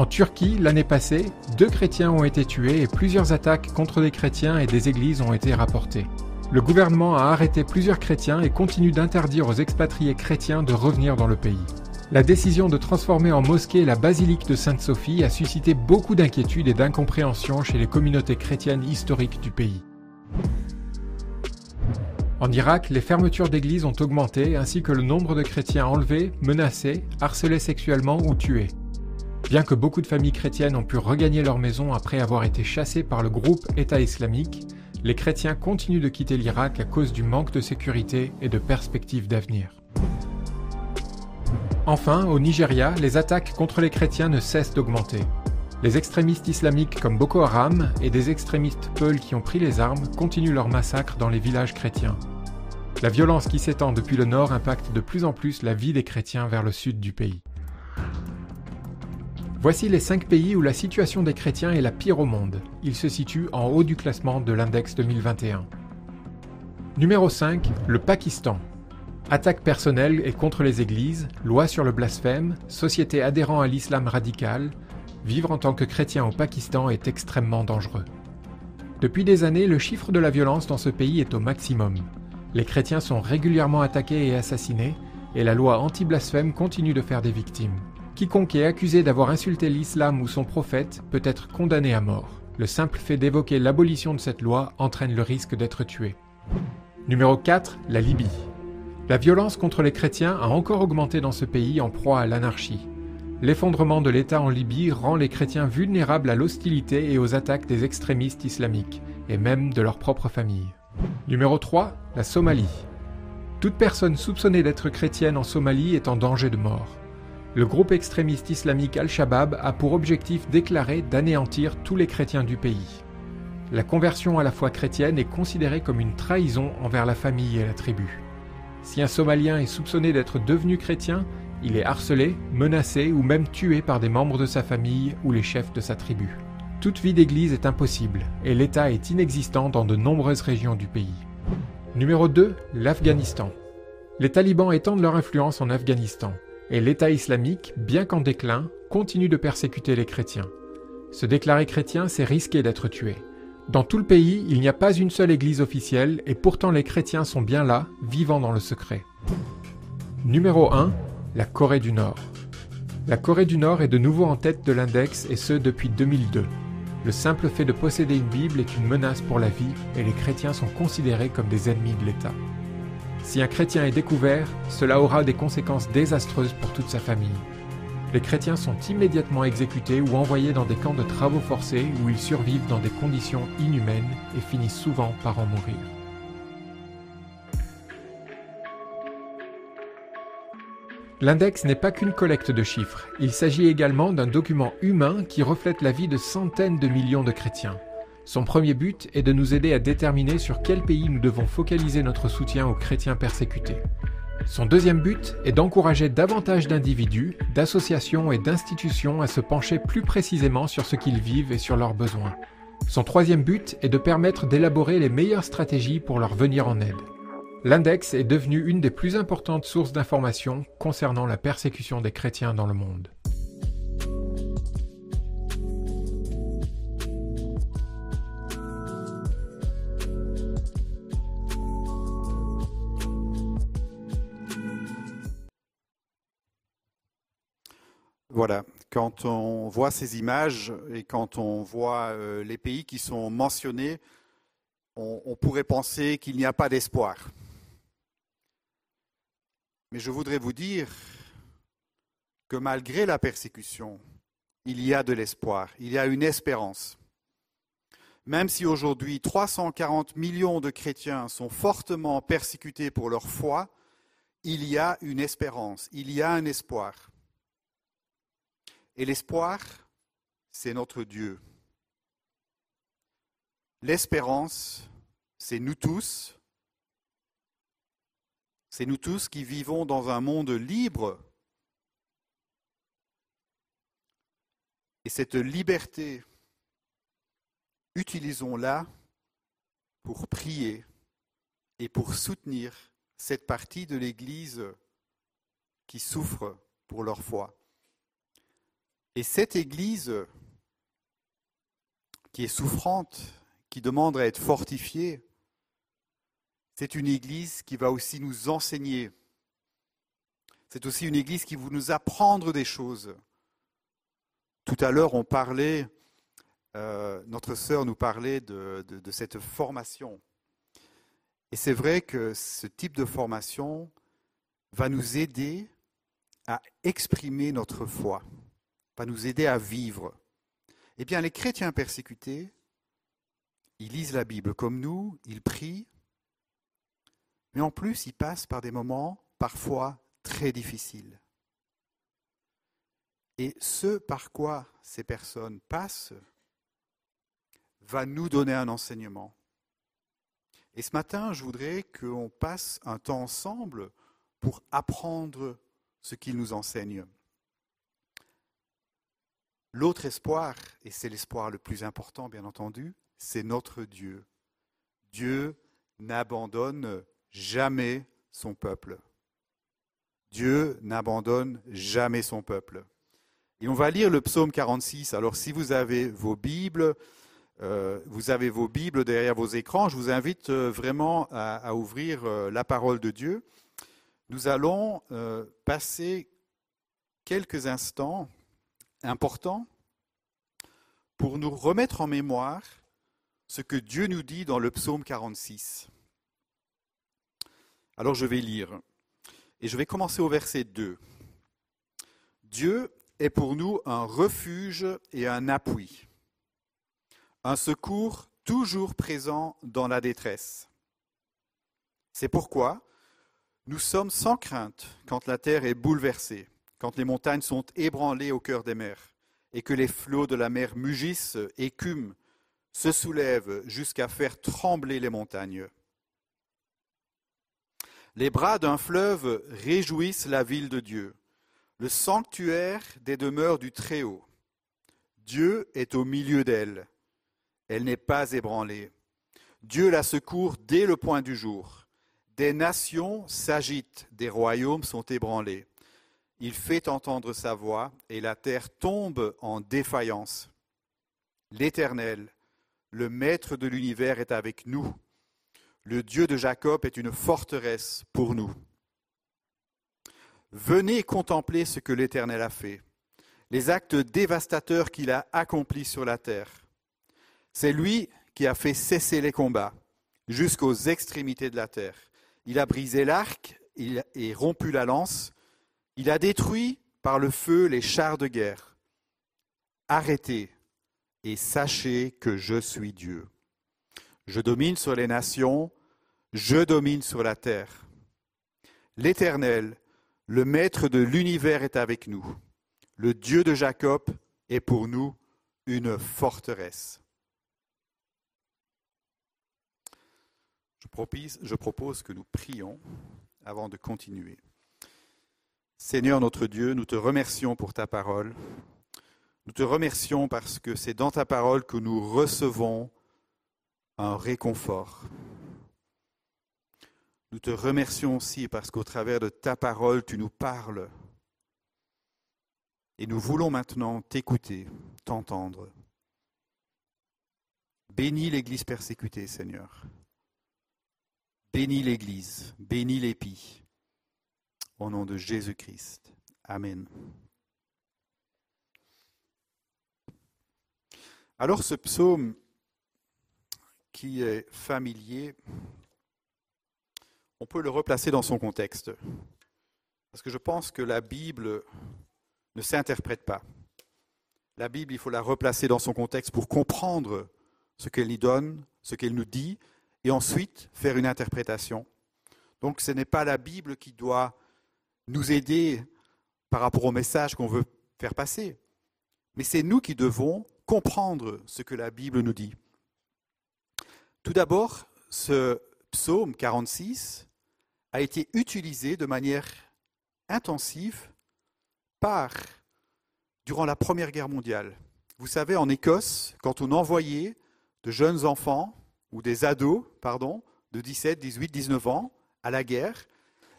En Turquie, l'année passée, deux chrétiens ont été tués et plusieurs attaques contre des chrétiens et des églises ont été rapportées. Le gouvernement a arrêté plusieurs chrétiens et continue d'interdire aux expatriés chrétiens de revenir dans le pays. La décision de transformer en mosquée la basilique de Sainte-Sophie a suscité beaucoup d'inquiétude et d'incompréhension chez les communautés chrétiennes historiques du pays. En Irak, les fermetures d'églises ont augmenté ainsi que le nombre de chrétiens enlevés, menacés, harcelés sexuellement ou tués. Bien que beaucoup de familles chrétiennes ont pu regagner leur maison après avoir été chassées par le groupe État islamique, les chrétiens continuent de quitter l'Irak à cause du manque de sécurité et de perspectives d'avenir. Enfin, au Nigeria, les attaques contre les chrétiens ne cessent d'augmenter. Les extrémistes islamiques comme Boko Haram et des extrémistes Peul qui ont pris les armes continuent leur massacre dans les villages chrétiens. La violence qui s'étend depuis le nord impacte de plus en plus la vie des chrétiens vers le sud du pays. Voici les 5 pays où la situation des chrétiens est la pire au monde. Ils se situent en haut du classement de l'index 2021. Numéro 5, le Pakistan. Attaque personnelle et contre les églises, loi sur le blasphème, société adhérant à l'islam radical, vivre en tant que chrétien au Pakistan est extrêmement dangereux. Depuis des années, le chiffre de la violence dans ce pays est au maximum. Les chrétiens sont régulièrement attaqués et assassinés, et la loi anti-blasphème continue de faire des victimes. Quiconque est accusé d'avoir insulté l'islam ou son prophète peut être condamné à mort. Le simple fait d'évoquer l'abolition de cette loi entraîne le risque d'être tué. Numéro 4. La Libye. La violence contre les chrétiens a encore augmenté dans ce pays en proie à l'anarchie. L'effondrement de l'État en Libye rend les chrétiens vulnérables à l'hostilité et aux attaques des extrémistes islamiques, et même de leur propre famille. Numéro 3. La Somalie. Toute personne soupçonnée d'être chrétienne en Somalie est en danger de mort. Le groupe extrémiste islamique Al-Shabaab a pour objectif déclaré d'anéantir tous les chrétiens du pays. La conversion à la foi chrétienne est considérée comme une trahison envers la famille et la tribu. Si un Somalien est soupçonné d'être devenu chrétien, il est harcelé, menacé ou même tué par des membres de sa famille ou les chefs de sa tribu. Toute vie d'église est impossible et l'État est inexistant dans de nombreuses régions du pays. Numéro 2. L'Afghanistan. Les talibans étendent leur influence en Afghanistan et l'État islamique, bien qu'en déclin, continue de persécuter les chrétiens. Se déclarer chrétien, c'est risquer d'être tué. Dans tout le pays, il n'y a pas une seule église officielle et pourtant les chrétiens sont bien là, vivant dans le secret. Numéro 1 la Corée du Nord. La Corée du Nord est de nouveau en tête de l'index et ce depuis 2002. Le simple fait de posséder une Bible est une menace pour la vie et les chrétiens sont considérés comme des ennemis de l'État. Si un chrétien est découvert, cela aura des conséquences désastreuses pour toute sa famille. Les chrétiens sont immédiatement exécutés ou envoyés dans des camps de travaux forcés où ils survivent dans des conditions inhumaines et finissent souvent par en mourir. L'index n'est pas qu'une collecte de chiffres, il s'agit également d'un document humain qui reflète la vie de centaines de millions de chrétiens. Son premier but est de nous aider à déterminer sur quel pays nous devons focaliser notre soutien aux chrétiens persécutés. Son deuxième but est d'encourager davantage d'individus, d'associations et d'institutions à se pencher plus précisément sur ce qu'ils vivent et sur leurs besoins. Son troisième but est de permettre d'élaborer les meilleures stratégies pour leur venir en aide. L'index est devenu une des plus importantes sources d'informations concernant la persécution des chrétiens dans le monde. Voilà, quand on voit ces images et quand on voit euh, les pays qui sont mentionnés, on pourrait penser qu'il n'y a pas d'espoir. Mais je voudrais vous dire que malgré la persécution, il y a de l'espoir, il y a une espérance. Même si aujourd'hui 340 millions de chrétiens sont fortement persécutés pour leur foi, il y a une espérance, il y a un espoir. Et l'espoir, c'est notre Dieu. L'espérance, c'est nous tous, c'est nous tous qui vivons dans un monde libre. Et cette liberté, utilisons-la pour prier et pour soutenir cette partie de l'Église qui souffre pour leur foi. Et cette Église qui est souffrante, qui demande à être fortifiée, c'est une Église qui va aussi nous enseigner. C'est aussi une Église qui va nous apprendre des choses. Tout à l'heure, on parlait, euh, notre sœur nous parlait de, de cette formation. Et c'est vrai que ce type de formation va nous aider à exprimer notre foi, va nous aider à vivre. Eh bien, les chrétiens persécutés, ils lisent la Bible comme nous, ils prient, mais en plus, ils passent par des moments parfois très difficiles. Et ce par quoi ces personnes passent va nous donner un enseignement. Et ce matin, je voudrais qu'on passe un temps ensemble pour apprendre ce qu'ils nous enseignent. L'autre espoir, et c'est l'espoir le plus important bien entendu, c'est notre Dieu. Dieu n'abandonne jamais son peuple. Dieu n'abandonne jamais son peuple. Et on va lire le psaume 46. Alors si vous avez vos Bibles, euh, vous avez vos Bibles derrière vos écrans, je vous invite euh, vraiment à, ouvrir euh, la parole de Dieu. Nous allons passer quelques instants importants pour nous remettre en mémoire ce que Dieu nous dit dans le psaume 46. Alors je vais lire, et je vais commencer au verset 2. Dieu est pour nous un refuge et un appui, un secours toujours présent dans la détresse. C'est pourquoi nous sommes sans crainte quand la terre est bouleversée, quand les montagnes sont ébranlées au cœur des mers, et que les flots de la mer mugissent, écument, se soulèvent jusqu'à faire trembler les montagnes. Les bras d'un fleuve réjouissent la ville de Dieu, le sanctuaire des demeures du Très-Haut. Dieu est au milieu d'elle. Elle n'est pas ébranlée. Dieu la secourt dès le point du jour. Des nations s'agitent, des royaumes sont ébranlés. Il fait entendre sa voix et la terre tombe en défaillance. L'Éternel, le Maître de l'univers, est avec nous. Le Dieu de Jacob est une forteresse pour nous. Venez contempler ce que l'Éternel a fait, les actes dévastateurs qu'il a accomplis sur la terre. C'est lui qui a fait cesser les combats jusqu'aux extrémités de la terre. Il a brisé l'arc et rompu la lance. Il a détruit par le feu les chars de guerre. Arrêtez et sachez que je suis Dieu. Je domine sur les nations, je domine sur la terre. L'Éternel, le Maître de l'univers est avec nous. Le Dieu de Jacob est pour nous une forteresse. Je propose, que nous prions avant de continuer. Seigneur notre Dieu, nous te remercions pour ta parole. Nous te remercions parce que c'est dans ta parole que nous recevons un réconfort. Nous te remercions aussi parce qu'au travers de ta parole, tu nous parles. Et nous voulons maintenant t'écouter, t'entendre. Bénis l'Église persécutée, Seigneur. Bénis l'Église, bénis l'épi. Au nom de Jésus-Christ. Amen. Alors ce psaume qui est familier, on peut le replacer dans son contexte. Parce que je pense que la Bible ne s'interprète pas. La Bible, il faut la replacer dans son contexte pour comprendre ce qu'elle y donne, ce qu'elle nous dit, et ensuite faire une interprétation. Donc ce n'est pas la Bible qui doit nous aider par rapport au message qu'on veut faire passer, mais c'est nous qui devons comprendre ce que la Bible nous dit. Tout d'abord, ce psaume 46 a été utilisé de manière intensive par, durant la Première Guerre mondiale. Vous savez, en Écosse, quand on envoyait de jeunes enfants ou des ados, pardon, de 17, 18, 19 ans à la guerre,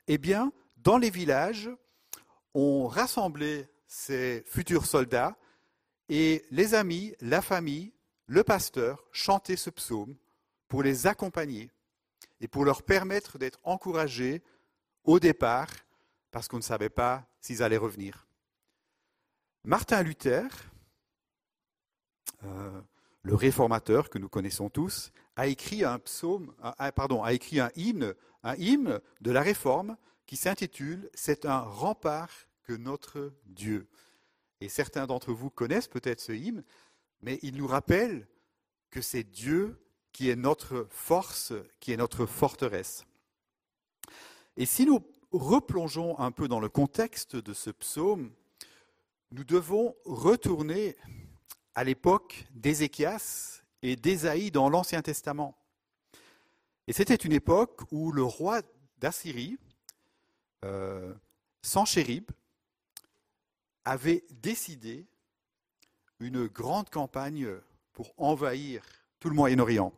eh bien, dans les villages, on rassemblait ces futurs soldats et les amis, la famille, le pasteur chantaient ce psaume pour les accompagner et pour leur permettre d'être encouragés au départ parce qu'on ne savait pas s'ils allaient revenir. Martin Luther, euh, le réformateur que nous connaissons tous, a écrit un psaume, a écrit un hymne de la réforme qui s'intitule C'est un rempart que notre Dieu. Et certains d'entre vous connaissent peut-être ce hymne, mais il nous rappelle que c'est Dieu qui est notre force, qui est notre forteresse. Et si nous replongeons un peu dans le contexte de ce psaume, nous devons retourner à l'époque d'Ézéchias et d'Ésaïe dans l'Ancien Testament. Et c'était une époque où le roi d'Assyrie, euh, Sanchérib, avait décidé une grande campagne pour envahir tout le Moyen-Orient.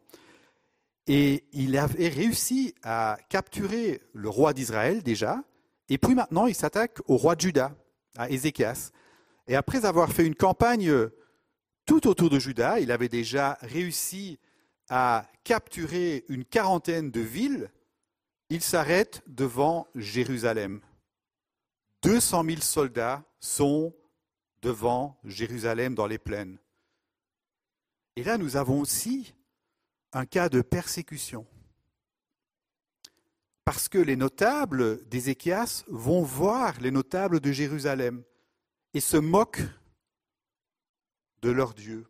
Et il avait réussi à capturer le roi d'Israël déjà, et puis maintenant il s'attaque au roi de Juda, à Ézéchias. Et après avoir fait une campagne tout autour de Juda, il avait déjà réussi à capturer une quarantaine de villes, il s'arrête devant Jérusalem. 200 000 soldats sont devant Jérusalem dans les plaines. Et là, nous avons aussi un cas de persécution. Parce que les notables d'Ézéchias vont voir les notables de Jérusalem et se moquent de leur Dieu.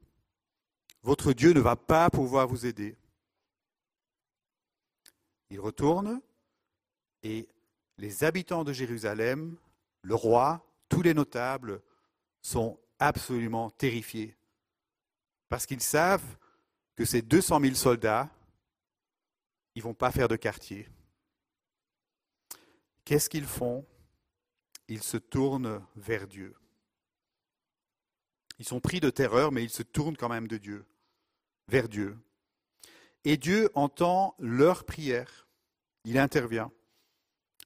Votre Dieu ne va pas pouvoir vous aider. Ils retournent et les habitants de Jérusalem, le roi, tous les notables sont absolument terrifiés parce qu'ils savent que ces 200 000 soldats, ils ne vont pas faire de quartier. Qu'est-ce qu'ils font? Ils se tournent vers Dieu. Ils sont pris de terreur, mais ils se tournent quand même de Dieu, vers Dieu. Et Dieu entend leur prière. Il intervient.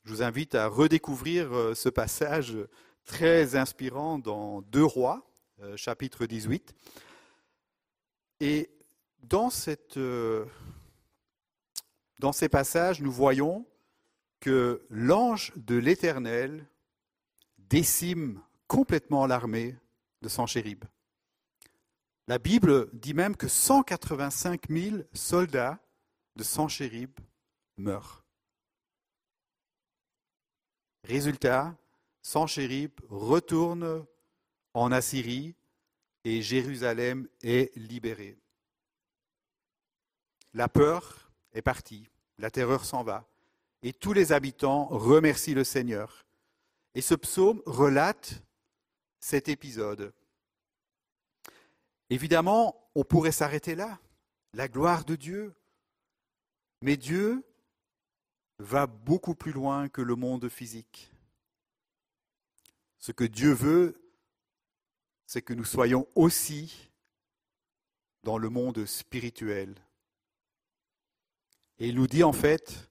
Je vous invite à redécouvrir euh, ce passage très inspirant dans Deux Rois, euh, chapitre 18. Et euh, dans ces passages, nous voyons que l'ange de l'Éternel décime complètement l'armée de Sanchérib. La Bible dit même que 185 000 soldats de Sanchérib meurent. Résultat, Sanchérib retourne en Assyrie et Jérusalem est libérée. La peur est partie, la terreur s'en va, et tous les habitants remercient le Seigneur. Et ce psaume relate cet épisode. Évidemment, on pourrait s'arrêter là, la gloire de Dieu. Mais Dieu va beaucoup plus loin que le monde physique. Ce que Dieu veut, c'est que nous soyons aussi dans le monde spirituel. Et il nous dit en fait,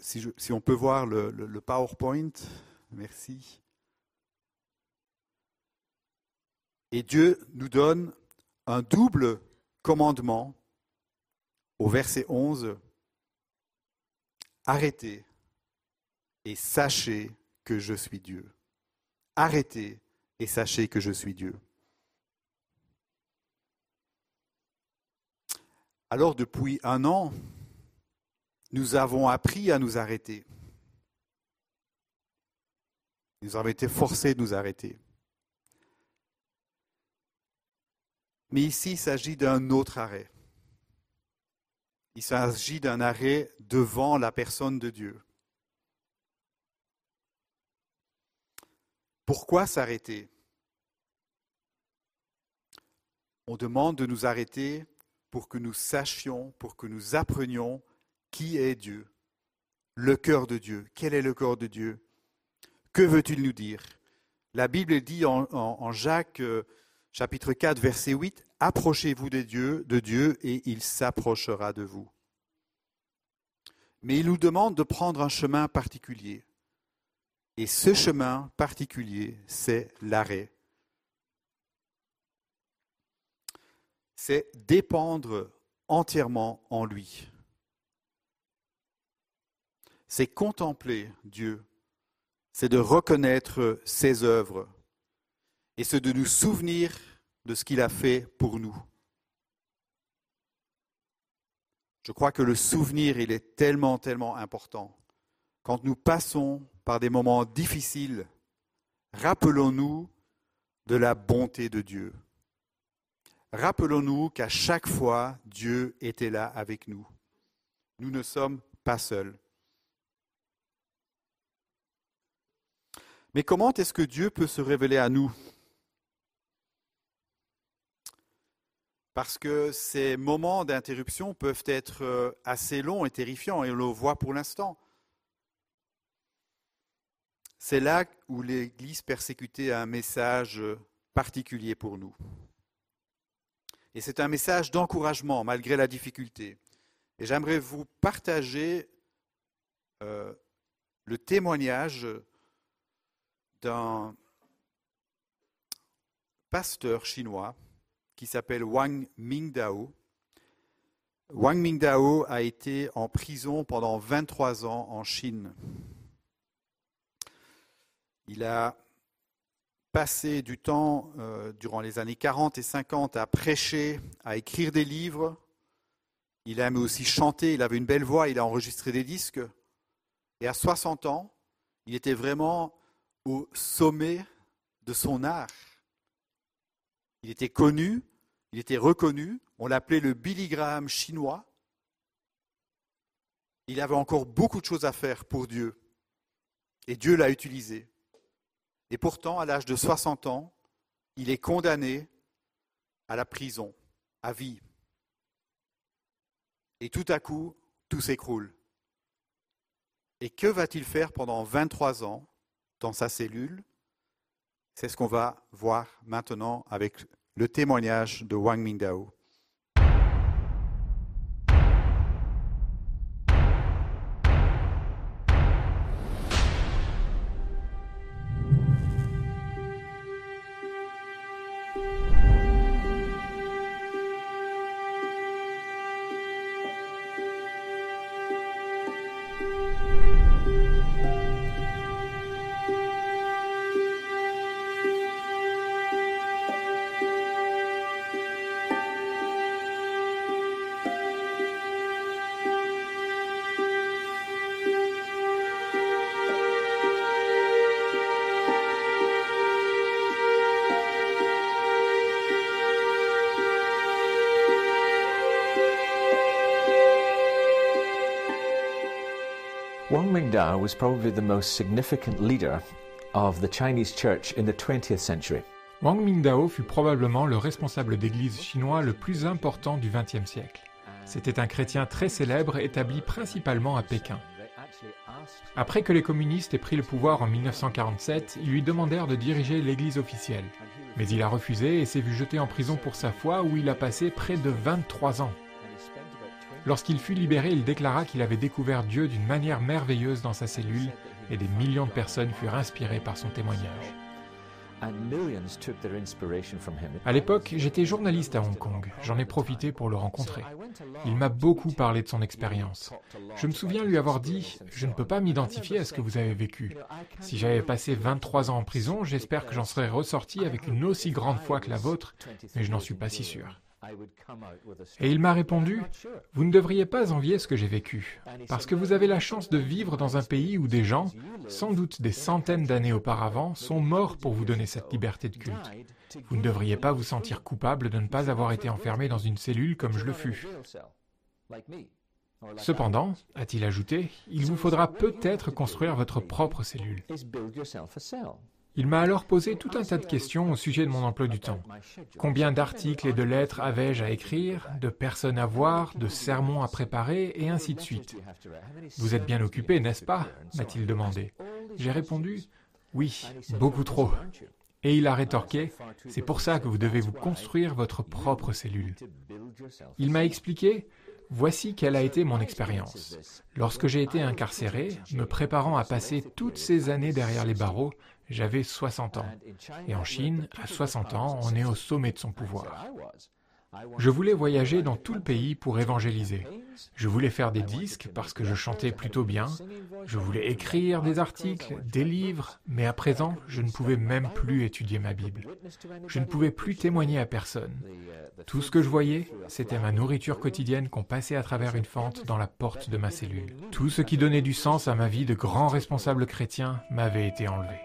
si, on peut voir le PowerPoint, merci. Et Dieu nous donne un double commandement au verset 11. Arrêtez et sachez que je suis Dieu. Arrêtez et sachez que je suis Dieu. Alors depuis un an, nous avons appris à nous arrêter. Nous avons été forcés de nous arrêter. Mais ici, il s'agit d'un autre arrêt. Il s'agit d'un arrêt devant la personne de Dieu. Pourquoi s'arrêter? On demande de nous arrêter pour que nous sachions, pour que nous apprenions qui est Dieu, le cœur de Dieu. Quel est le cœur de Dieu? Que veut-il nous dire? La Bible dit en, Jacques euh, chapitre 4 verset 8, Approchez-vous de Dieu, de Dieu et il s'approchera de vous. Mais il nous demande de prendre un chemin particulier. Et ce chemin particulier, c'est l'arrêt. C'est dépendre entièrement en lui c'est contempler Dieu, c'est de reconnaître ses œuvres et c'est de nous souvenir de ce qu'il a fait pour nous. Je crois que le souvenir, il est tellement, tellement important. Quand nous passons par des moments difficiles, rappelons-nous de la bonté de Dieu. Rappelons-nous qu'à chaque fois, Dieu était là avec nous. Nous ne sommes pas seuls. Mais comment est-ce que Dieu peut se révéler à nous? Parce que ces moments d'interruption peuvent être euh, assez longs et terrifiants, et on le voit pour l'instant. C'est là où l'Église persécutée a un message particulier pour nous. Et c'est un message d'encouragement malgré la difficulté. Et j'aimerais vous partager euh, le témoignage d'un pasteur chinois qui s'appelle Wang Mingdao. Wang Mingdao a été en prison pendant 23 ans en Chine. Il a passé du temps euh, durant les années 40 et 50 à prêcher, à écrire des livres. Il aime aussi chanter, il avait une belle voix, il a enregistré des disques. Et à 60 ans, il était vraiment au sommet de son art. Il était connu, il était reconnu, on l'appelait le Billy Graham chinois. Il avait encore beaucoup de choses à faire pour Dieu. Et Dieu l'a utilisé. Et pourtant, à l'âge de 60 ans, il est condamné à la prison, à vie. Et tout à coup, tout s'écroule. Et que va-t-il faire pendant 23 ans dans sa cellule? C'est ce qu'on va voir maintenant avec le témoignage de Wang Mingdao. Was probably the most significant leader of the Chinese church in the 20th century. Wang Mingdao fut probablement le responsable d'église chinois le plus important du XXe siècle. C'était un chrétien très célèbre établi principalement à Pékin. Après que les communistes aient pris le pouvoir en 1947, ils lui demandèrent de diriger l'église officielle. Mais il a refusé et s'est vu jeté en prison pour sa foi où il a passé près de 23 ans. Lorsqu'il fut libéré, il déclara qu'il avait découvert Dieu d'une manière merveilleuse dans sa cellule et des millions de personnes furent inspirées par son témoignage. À l'époque, j'étais journaliste à Hong Kong. J'en ai profité pour le rencontrer. Il m'a beaucoup parlé de son expérience. Je me souviens lui avoir dit Je ne peux pas m'identifier à ce que vous avez vécu. Si j'avais passé 23 ans en prison, j'espère que j'en serais ressorti avec une aussi grande foi que la vôtre, mais je n'en suis pas si sûr. Et il m'a répondu, Vous ne devriez pas envier ce que j'ai vécu, parce que vous avez la chance de vivre dans un pays où des gens, sans doute des centaines d'années auparavant, sont morts pour vous donner cette liberté de culte. Vous ne devriez pas vous sentir coupable de ne pas avoir été enfermé dans une cellule comme je le fus. Cependant, a-t-il ajouté, il vous faudra peut-être construire votre propre cellule. Il m'a alors posé tout un tas de questions au sujet de mon emploi du temps. Combien d'articles et de lettres avais-je à écrire, de personnes à voir, de sermons à préparer, et ainsi de suite. Vous êtes bien occupé, n'est-ce pas m'a-t-il demandé. J'ai répondu Oui, beaucoup trop. Et il a rétorqué C'est pour ça que vous devez vous construire votre propre cellule. Il m'a expliqué Voici quelle a été mon expérience. Lorsque j'ai été incarcéré, me préparant à passer toutes ces années derrière les barreaux, j'avais 60 ans. Et en Chine, à 60 ans, on est au sommet de son pouvoir. Je voulais voyager dans tout le pays pour évangéliser. Je voulais faire des disques parce que je chantais plutôt bien. Je voulais écrire des articles, des livres, mais à présent, je ne pouvais même plus étudier ma Bible. Je ne pouvais plus témoigner à personne. Tout ce que je voyais, c'était ma nourriture quotidienne qu'on passait à travers une fente dans la porte de ma cellule. Tout ce qui donnait du sens à ma vie de grand responsable chrétien m'avait été enlevé.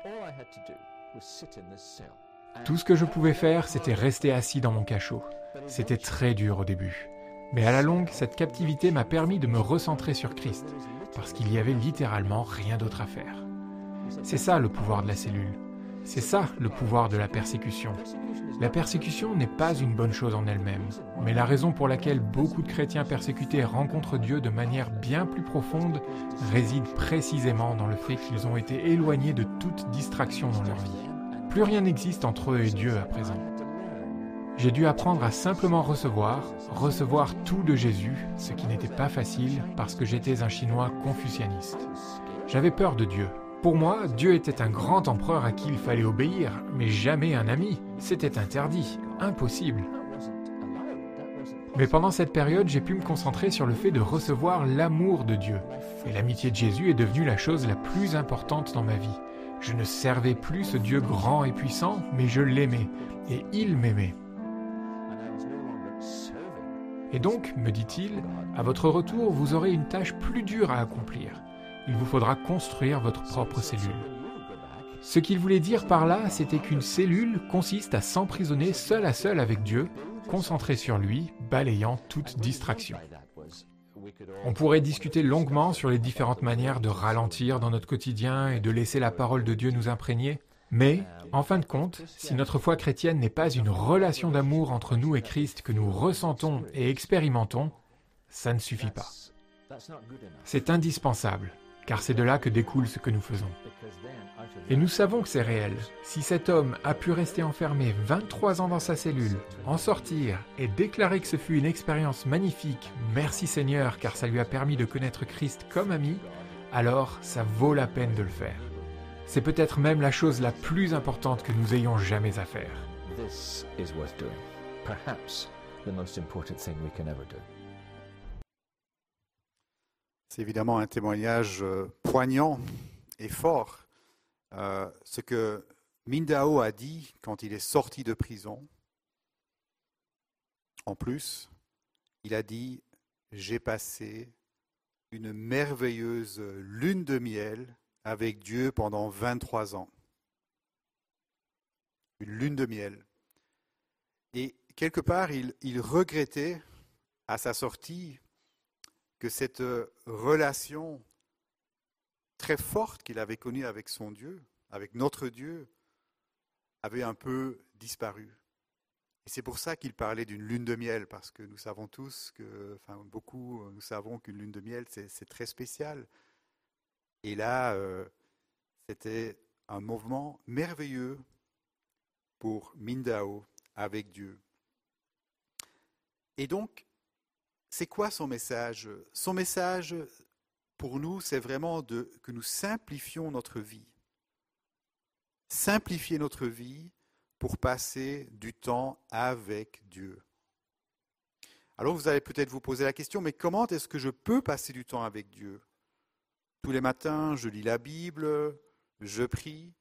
Tout ce que je pouvais faire, c'était rester assis dans mon cachot. C'était très dur au début. Mais à la longue, cette captivité m'a permis de me recentrer sur Christ, parce qu'il y avait littéralement rien d'autre à faire. C'est ça le pouvoir de la cellule. C'est ça le pouvoir de la persécution. La persécution n'est pas une bonne chose en elle-même, mais la raison pour laquelle beaucoup de chrétiens persécutés rencontrent Dieu de manière bien plus profonde réside précisément dans le fait qu'ils ont été éloignés de toute distraction dans leur vie. Plus rien n'existe entre eux et Dieu à présent. J'ai dû apprendre à simplement recevoir, recevoir tout de Jésus, ce qui n'était pas facile parce que j'étais un Chinois confucianiste. J'avais peur de Dieu. Pour moi, Dieu était un grand empereur à qui il fallait obéir, mais jamais un ami. C'était interdit, impossible. Mais pendant cette période, j'ai pu me concentrer sur le fait de recevoir l'amour de Dieu. Et l'amitié de Jésus est devenue la chose la plus importante dans ma vie. Je ne servais plus ce Dieu grand et puissant, mais je l'aimais, et il m'aimait. Et donc, me dit-il, à votre retour, vous aurez une tâche plus dure à accomplir. Il vous faudra construire votre propre cellule. Ce qu'il voulait dire par là, c'était qu'une cellule consiste à s'emprisonner seul à seul avec Dieu, concentré sur lui, balayant toute distraction. On pourrait discuter longuement sur les différentes manières de ralentir dans notre quotidien et de laisser la parole de Dieu nous imprégner, mais, en fin de compte, si notre foi chrétienne n'est pas une relation d'amour entre nous et Christ que nous ressentons et expérimentons, ça ne suffit pas. C'est indispensable, car c'est de là que découle ce que nous faisons. Et nous savons que c'est réel. Si cet homme a pu rester enfermé 23 ans dans sa cellule, en sortir et déclarer que ce fut une expérience magnifique, merci Seigneur, car ça lui a permis de connaître Christ comme ami, alors ça vaut la peine de le faire. C'est peut-être même la chose la plus importante que nous ayons jamais à faire. C'est évidemment un témoignage euh, poignant et fort. Euh, ce que Mindao a dit quand il est sorti de prison, en plus, il a dit, j'ai passé une merveilleuse lune de miel avec Dieu pendant 23 ans. Une lune de miel. Et quelque part, il, regrettait à sa sortie que cette relation très forte qu'il avait connue avec son Dieu, avec notre Dieu, avait un peu disparu. Et c'est pour ça qu'il parlait d'une lune de miel, parce que nous savons tous que, enfin beaucoup, nous savons qu'une lune de miel, c'est très spécial. Et là, euh, c'était un mouvement merveilleux pour Mindao avec Dieu. Et donc, c'est quoi son message? Son message, pour nous, c'est vraiment que nous simplifions notre vie. Simplifier notre vie pour passer du temps avec Dieu. Alors vous allez peut-être vous poser la question, mais comment est-ce que je peux passer du temps avec Dieu? Tous les matins, je lis la Bible, je prie.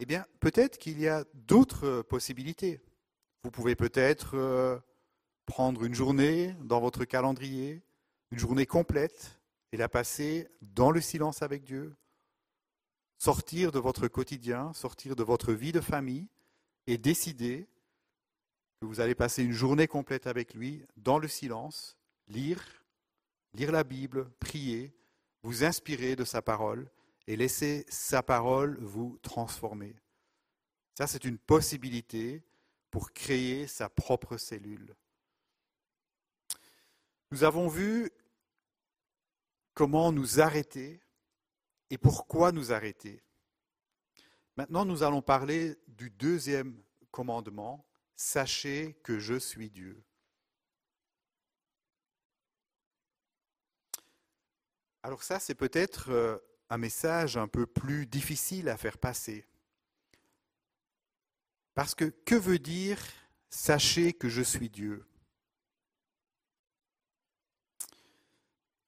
Eh bien, peut-être qu'il y a d'autres possibilités. Vous pouvez peut-être euh, prendre une journée dans votre calendrier, une journée complète, et la passer dans le silence avec Dieu, sortir de votre quotidien, sortir de votre vie de famille, et décider que vous allez passer une journée complète avec lui dans le silence, lire, lire la Bible, prier, vous inspirer de sa parole et laisser sa parole vous transformer. Ça, c'est une possibilité pour créer sa propre cellule. Nous avons vu comment nous arrêter et pourquoi nous arrêter. Maintenant, nous allons parler du deuxième commandement, sachez que je suis Dieu. Alors ça, c'est peut-être euh, un message un peu plus difficile à faire passer. Parce que que veut dire sachez que je suis Dieu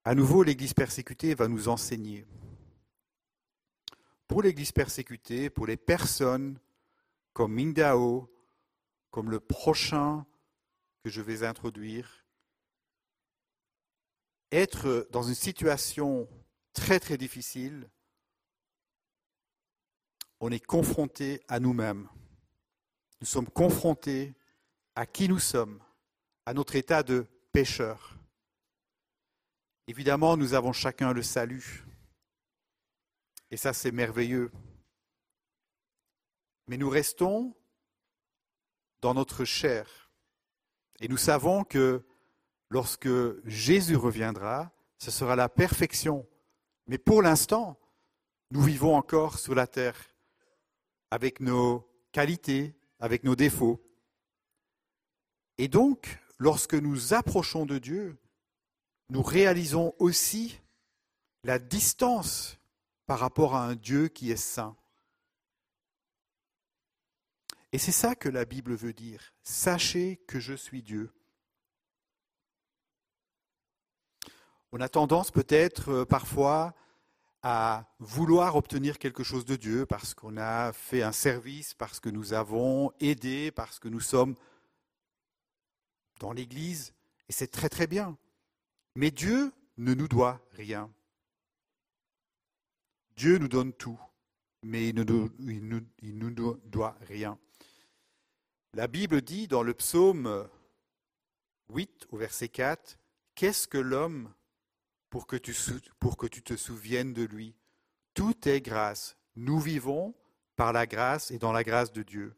À nouveau, l'Église persécutée va nous enseigner. Pour l'Église persécutée, pour les personnes comme Mindao, comme le prochain que je vais introduire, être dans une situation très très difficile, on est confronté à nous-mêmes. Nous sommes confrontés à qui nous sommes, à notre état de pécheur. Évidemment, nous avons chacun le salut. Et ça, c'est merveilleux. Mais nous restons dans notre chair. Et nous savons que lorsque Jésus reviendra, ce sera la perfection. Mais pour l'instant, nous vivons encore sur la terre avec nos qualités, avec nos défauts. Et donc, lorsque nous approchons de Dieu, nous réalisons aussi la distance par rapport à un Dieu qui est saint. Et c'est ça que la Bible veut dire. Sachez que je suis Dieu. On a tendance peut-être euh, parfois à vouloir obtenir quelque chose de Dieu parce qu'on a fait un service, parce que nous avons aidé, parce que nous sommes dans l'Église, et c'est très très bien. Mais Dieu ne nous doit rien. Dieu nous donne tout, mais il ne nous, nous doit rien. La Bible dit dans le psaume 8 au verset 4, Qu'est-ce que l'homme pour que, tu, te souviennes de lui Tout est grâce. Nous vivons par la grâce et dans la grâce de Dieu.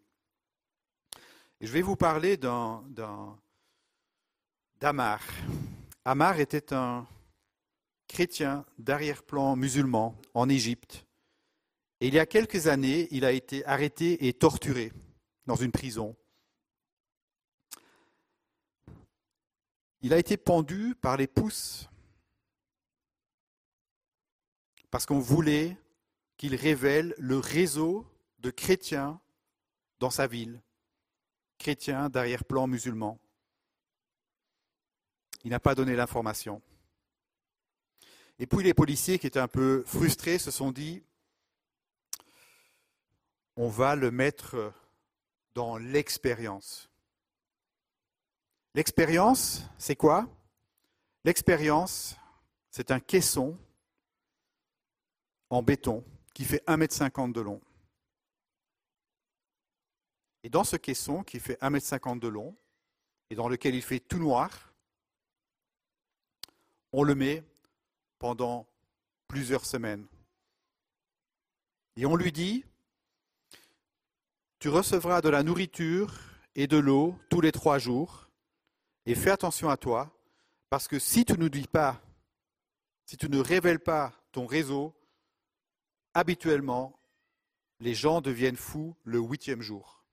Et je vais vous parler d'Amar. Amar était un chrétien d'arrière-plan musulman en Égypte. Et il y a quelques années, il a été arrêté et torturé dans une prison. Il a été pendu par les pouces parce qu'on voulait qu'il révèle le réseau de chrétiens dans sa ville, chrétiens d'arrière-plan musulman. Il n'a pas donné l'information. Et puis les policiers qui étaient un peu frustrés se sont dit, on va le mettre dans l'expérience. L'expérience, c'est quoi? L'expérience, c'est un caisson en béton qui fait 1,50 m de long. Et dans ce caisson qui fait 1,50 m de long et dans lequel il fait tout noir, on le met pendant plusieurs semaines. Et on lui dit, tu recevras de la nourriture et de l'eau tous les trois jours, et fais attention à toi, parce que si tu ne dis pas, si tu ne révèles pas ton réseau, habituellement, les gens deviennent fous le huitième jour.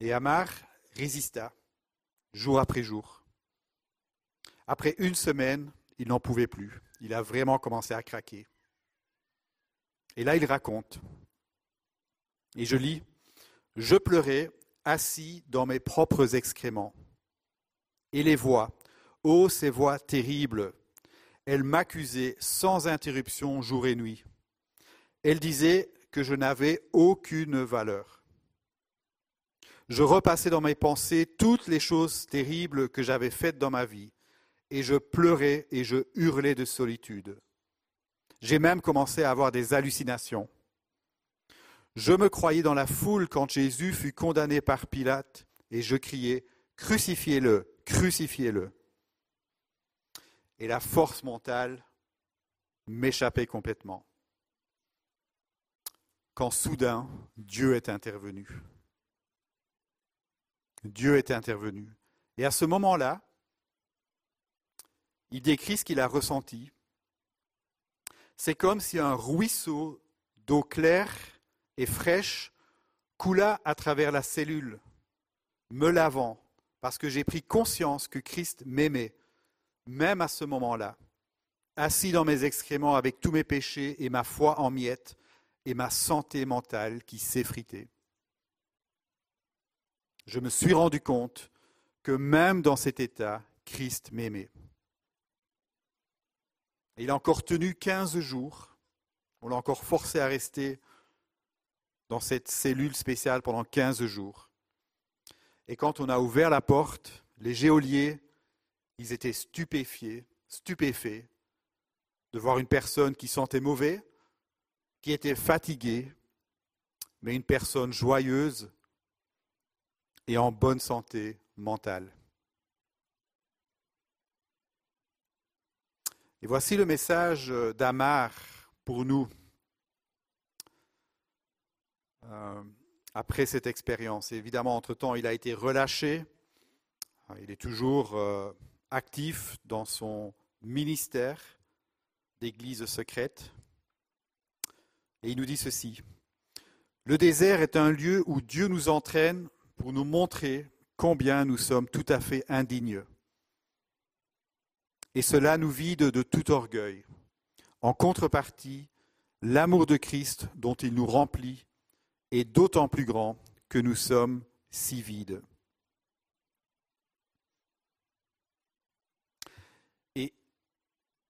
Et Amar résista, jour après jour. Après une semaine, il n'en pouvait plus. Il a vraiment commencé à craquer. Et là, il raconte. Et je lis, Je pleurais assis dans mes propres excréments. Et les voix, ô ces voix terribles, elles m'accusaient sans interruption jour et nuit. Elles disaient que je n'avais aucune valeur. Je repassais dans mes pensées toutes les choses terribles que j'avais faites dans ma vie, et je pleurais et je hurlais de solitude. J'ai même commencé à avoir des hallucinations. Je me croyais dans la foule quand Jésus fut condamné par Pilate, et je criais, Crucifiez-le, crucifiez-le. Et la force mentale m'échappait complètement. Quand soudain, Dieu est intervenu. Dieu est intervenu. Et à ce moment-là, il décrit ce qu'il a ressenti. C'est comme si un ruisseau d'eau claire et fraîche coula à travers la cellule, me lavant, parce que j'ai pris conscience que Christ m'aimait, même à ce moment-là, assis dans mes excréments avec tous mes péchés et ma foi en miettes et ma santé mentale qui s'effritait. Je me suis rendu compte que même dans cet état, Christ m'aimait. Il a encore tenu quinze jours. On l'a encore forcé à rester dans cette cellule spéciale pendant 15 jours. Et quand on a ouvert la porte, les géoliers, ils étaient stupéfiés, stupéfaits de voir une personne qui sentait mauvais, qui était fatiguée, mais une personne joyeuse et en bonne santé mentale. Et voici le message d'Amar pour nous euh, après cette expérience. évidemment, entre-temps, il a été relâché. Il est toujours euh, actif dans son ministère d'église secrète. Et il nous dit ceci. Le désert est un lieu où Dieu nous entraîne pour nous montrer combien nous sommes tout à fait indignes. Et cela nous vide de tout orgueil. En contrepartie, l'amour de Christ dont il nous remplit est d'autant plus grand que nous sommes si vides.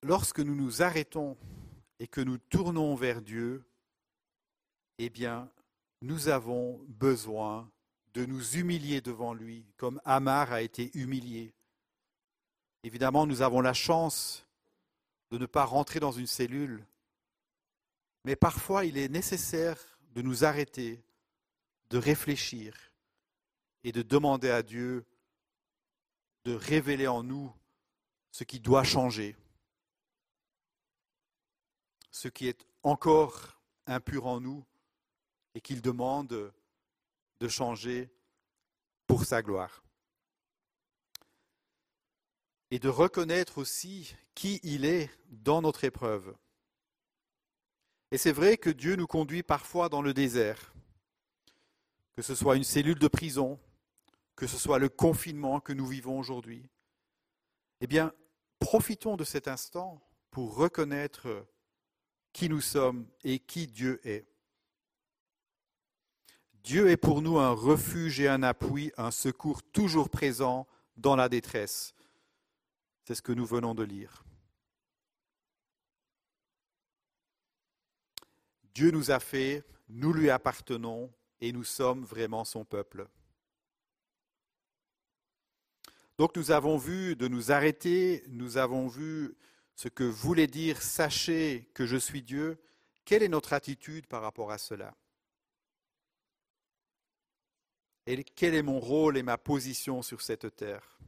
Lorsque nous nous arrêtons et que nous tournons vers Dieu, eh bien, nous avons besoin de nous humilier devant lui, comme Amar a été humilié. Évidemment, nous avons la chance de ne pas rentrer dans une cellule, mais parfois il est nécessaire de nous arrêter, de réfléchir et de demander à Dieu de révéler en nous ce qui doit changer, ce qui est encore impur en nous et qu'il demande de changer pour sa gloire. Et de reconnaître aussi qui il est dans notre épreuve. Et c'est vrai que Dieu nous conduit parfois dans le désert, que ce soit une cellule de prison, que ce soit le confinement que nous vivons aujourd'hui. Eh bien, profitons de cet instant pour reconnaître qui nous sommes et qui Dieu est. Dieu est pour nous un refuge et un appui, un secours toujours présent dans la détresse. C'est ce que nous venons de lire. Dieu nous a fait, nous lui appartenons et nous sommes vraiment son peuple. Donc nous avons vu de nous arrêter, nous avons vu ce que voulait dire sachez que je suis Dieu. Quelle est notre attitude par rapport à cela? Et quel est mon rôle et ma position sur cette terre?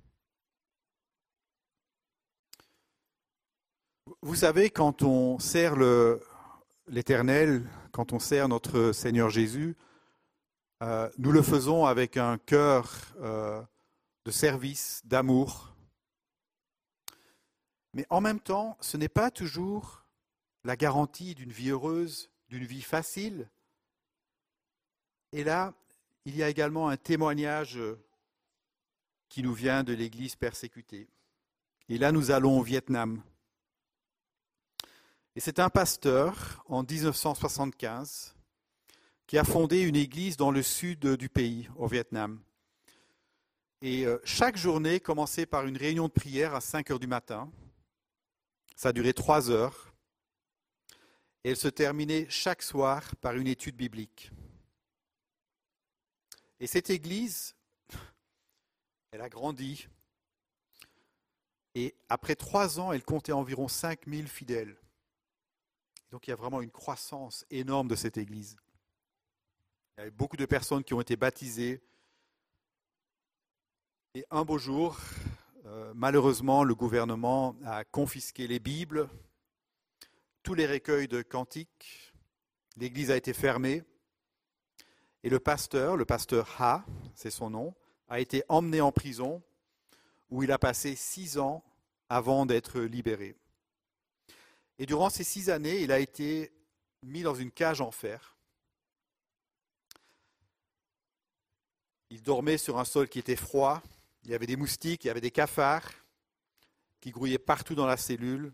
Vous savez, quand on sert l'Éternel, quand on sert notre Seigneur Jésus, euh, nous le faisons avec un cœur euh, de service, d'amour. Mais en même temps, ce n'est pas toujours la garantie d'une vie heureuse, d'une vie facile. Et là, il y a également un témoignage qui nous vient de l'Église persécutée. Et là, nous allons au Vietnam. Et c'est un pasteur, en 1975, qui a fondé une église dans le sud du pays, au Vietnam. Et euh, chaque journée commençait par une réunion de prière à 5 heures du matin. Ça a duré trois heures. Et elle se terminait chaque soir par une étude biblique. Et cette église, [LAUGHS] elle a grandi. Et après trois ans, elle comptait environ 5000 fidèles. Donc il y a vraiment une croissance énorme de cette église. Il y avait beaucoup de personnes qui ont été baptisées. Et un beau jour, euh, malheureusement, le gouvernement a confisqué les Bibles, tous les recueils de cantiques. L'église a été fermée. Et le pasteur, le pasteur Ha, c'est son nom, a été emmené en prison où il a passé six ans avant d'être libéré. Et durant ces six années, il a été mis dans une cage en fer. Il dormait sur un sol qui était froid, il y avait des moustiques, il y avait des cafards qui grouillaient partout dans la cellule.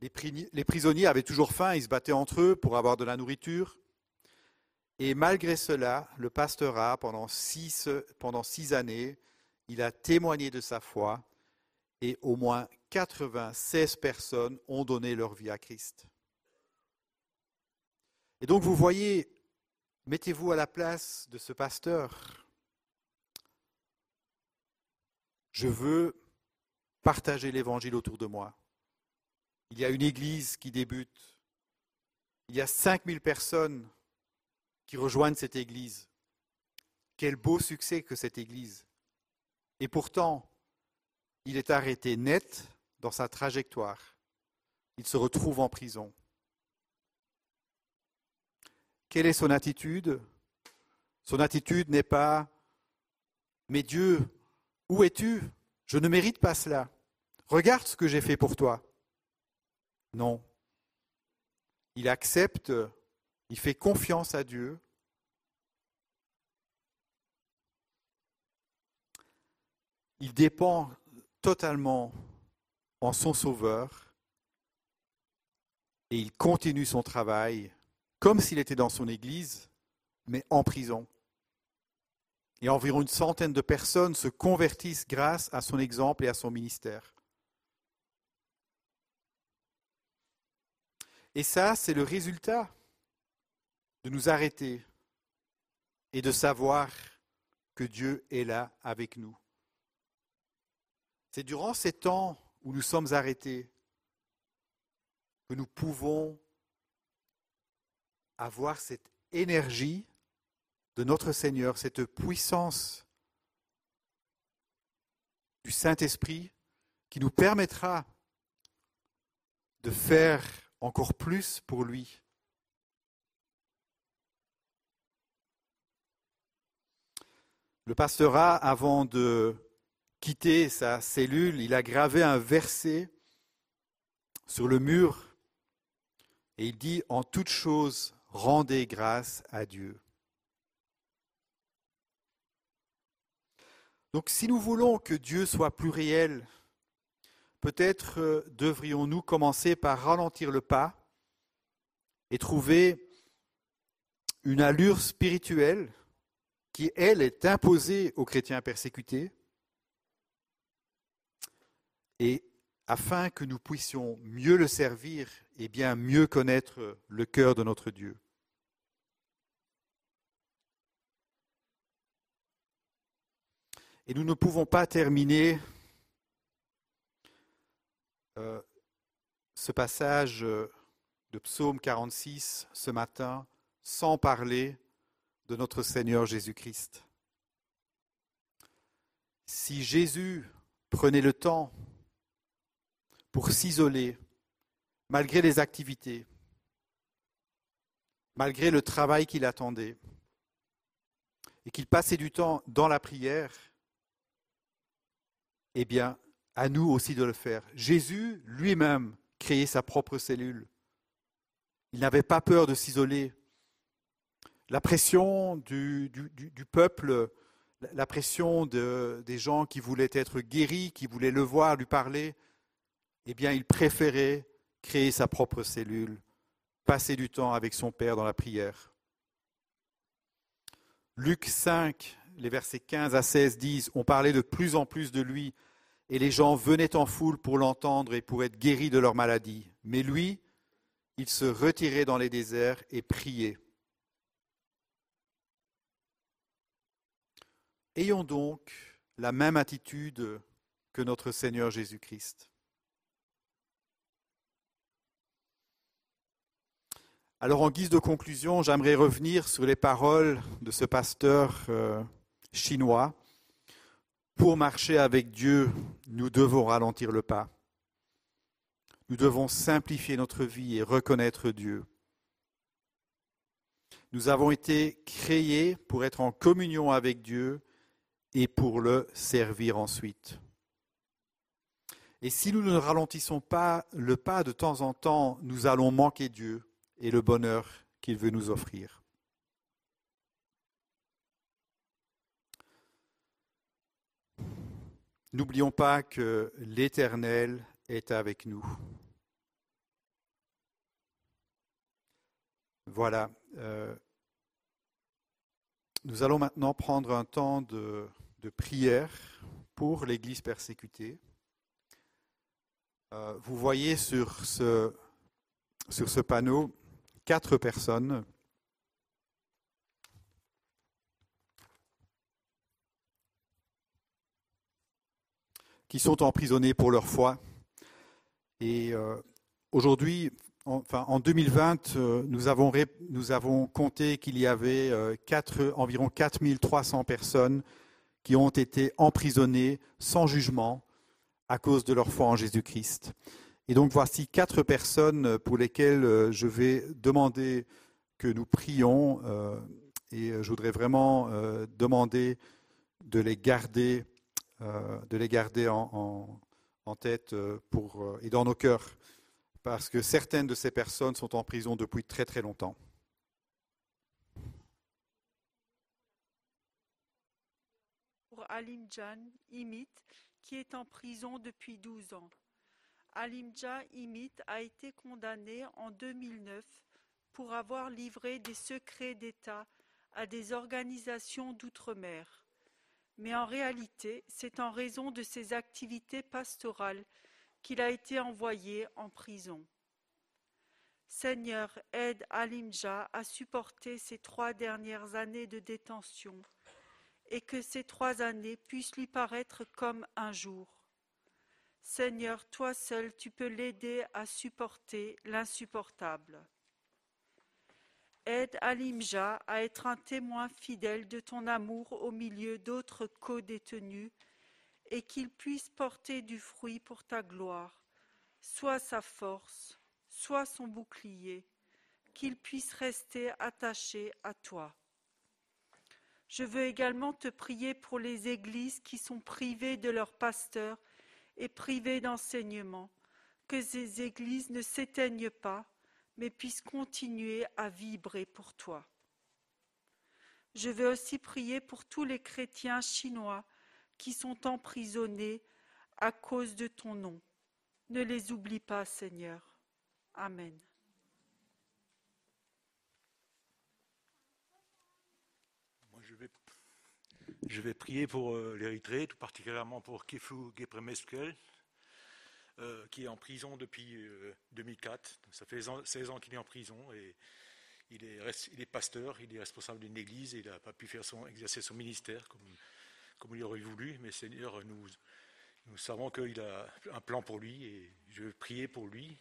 Les prisonniers avaient toujours faim, ils se battaient entre eux pour avoir de la nourriture. Et malgré cela, le pasteur A, pendant six, pendant six années, il a témoigné de sa foi et au moins 96 personnes ont donné leur vie à Christ. Et donc vous voyez, mettez-vous à la place de ce pasteur. Je veux partager l'évangile autour de moi. Il y a une église qui débute. Il y a 5000 personnes qui rejoignent cette Église. Quel beau succès que cette Église. Et pourtant, il est arrêté net dans sa trajectoire. Il se retrouve en prison. Quelle est son attitude? Son attitude n'est pas Mais Dieu, où es-tu? Je ne mérite pas cela. Regarde ce que j'ai fait pour toi. Non. Il accepte il fait confiance à Dieu. Il dépend totalement en son Sauveur et il continue son travail comme s'il était dans son Église, mais en prison. Et environ une centaine de personnes se convertissent grâce à son exemple et à son ministère. Et ça, c'est le résultat de nous arrêter et de savoir que Dieu est là avec nous. C'est durant ces temps où nous sommes arrêtés que nous pouvons avoir cette énergie de notre Seigneur, cette puissance du Saint-Esprit qui nous permettra de faire encore plus pour lui. Le pastorat, avant de quitter sa cellule, il a gravé un verset sur le mur et il dit En toute chose, rendez grâce à Dieu. Donc si nous voulons que Dieu soit plus réel, peut-être euh, devrions-nous commencer par ralentir le pas et trouver une allure spirituelle qui, elle, est imposée aux chrétiens persécutés, et afin que nous puissions mieux le servir et bien mieux connaître le cœur de notre Dieu. Et nous ne pouvons pas terminer euh, ce passage euh, de Psaume 46 ce matin sans parler de notre Seigneur Jésus-Christ. Si Jésus prenait le temps pour s'isoler, malgré les activités, malgré le travail qu'il attendait, et qu'il passait du temps dans la prière, eh bien, à nous aussi de le faire. Jésus lui-même créait sa propre cellule. Il n'avait pas peur de s'isoler. La pression du, peuple, la pression des gens qui voulaient être guéris, qui voulaient le voir, lui parler, eh bien, il préférait créer sa propre cellule, passer du temps avec son Père dans la prière. Luc 5, les versets 15 à 16 disent, on parlait de plus en plus de lui, et les gens venaient en foule pour l'entendre et pour être guéris de leur maladie. Mais lui, il se retirait dans les déserts et priait. Ayons donc la même attitude que notre Seigneur Jésus-Christ. Alors en guise de conclusion, j'aimerais revenir sur les paroles de ce pasteur euh, chinois pour marcher avec Dieu, nous devons ralentir le pas. Nous devons simplifier notre vie et reconnaître Dieu. Nous avons été créés pour être en communion avec Dieu et pour le servir ensuite. Et si nous ne ralentissons pas le pas de temps en temps, nous allons manquer Dieu et le bonheur qu'il veut nous offrir. N'oublions pas que l'Éternel est avec nous. Voilà. Euh, nous allons maintenant prendre un temps de, prière pour l'Église persécutée. Euh, vous voyez sur ce, sur ce panneau quatre personnes qui sont emprisonnés pour leur foi. Et euh, aujourd'hui, en 2020, euh, nous, avons, compté qu'il y avait euh, environ 4300 personnes qui ont été emprisonnées sans jugement à cause de leur foi en Jésus-Christ. Et donc voici quatre personnes pour lesquelles je vais demander que nous prions et je voudrais vraiment demander de les garder euh, de les garder en, tête euh, euh, et dans nos cœurs, parce que certaines de ces personnes sont en prison depuis très très longtemps. Pour Alimjan Imit, qui est en prison depuis 12 ans. Alimja Imit a été condamné en 2009 pour avoir livré des secrets d'État à des organisations d'outre-mer mais en réalité, c'est en raison de ses activités pastorales qu'il a été envoyé en prison. Seigneur, aide Alimja à supporter ces trois dernières années de détention et que ces trois années puissent lui paraître comme un jour. Seigneur, toi seul, tu peux l'aider à supporter l'insupportable. Aide Alimja à être un témoin fidèle de ton amour au milieu d'autres co-détenus et qu'il puisse porter du fruit pour ta gloire. Sois sa force, sois son bouclier, qu'il puisse rester attaché à toi. Je veux également te prier pour les églises qui sont privées de leurs pasteurs et privées d'enseignement, que ces églises ne s'éteignent pas, mais puissent continuer à vibrer pour toi. Je veux aussi prier pour tous les chrétiens chinois qui sont emprisonnés à cause de ton nom. Ne les oublie pas, Seigneur. Amen. Je vais, vais prier pour euh, l'Érythrée, tout particulièrement pour Keflou Gepremeskel, euh, qui est en prison depuis 2004. Euh, ça fait 16 ans qu'il est en prison et il est, pasteur, il est responsable d'une église et il n'a pas pu faire son, exercer son ministère comme, il aurait voulu. Mais Seigneur, nous, savons qu'il a un plan pour lui et je veux prier pour lui,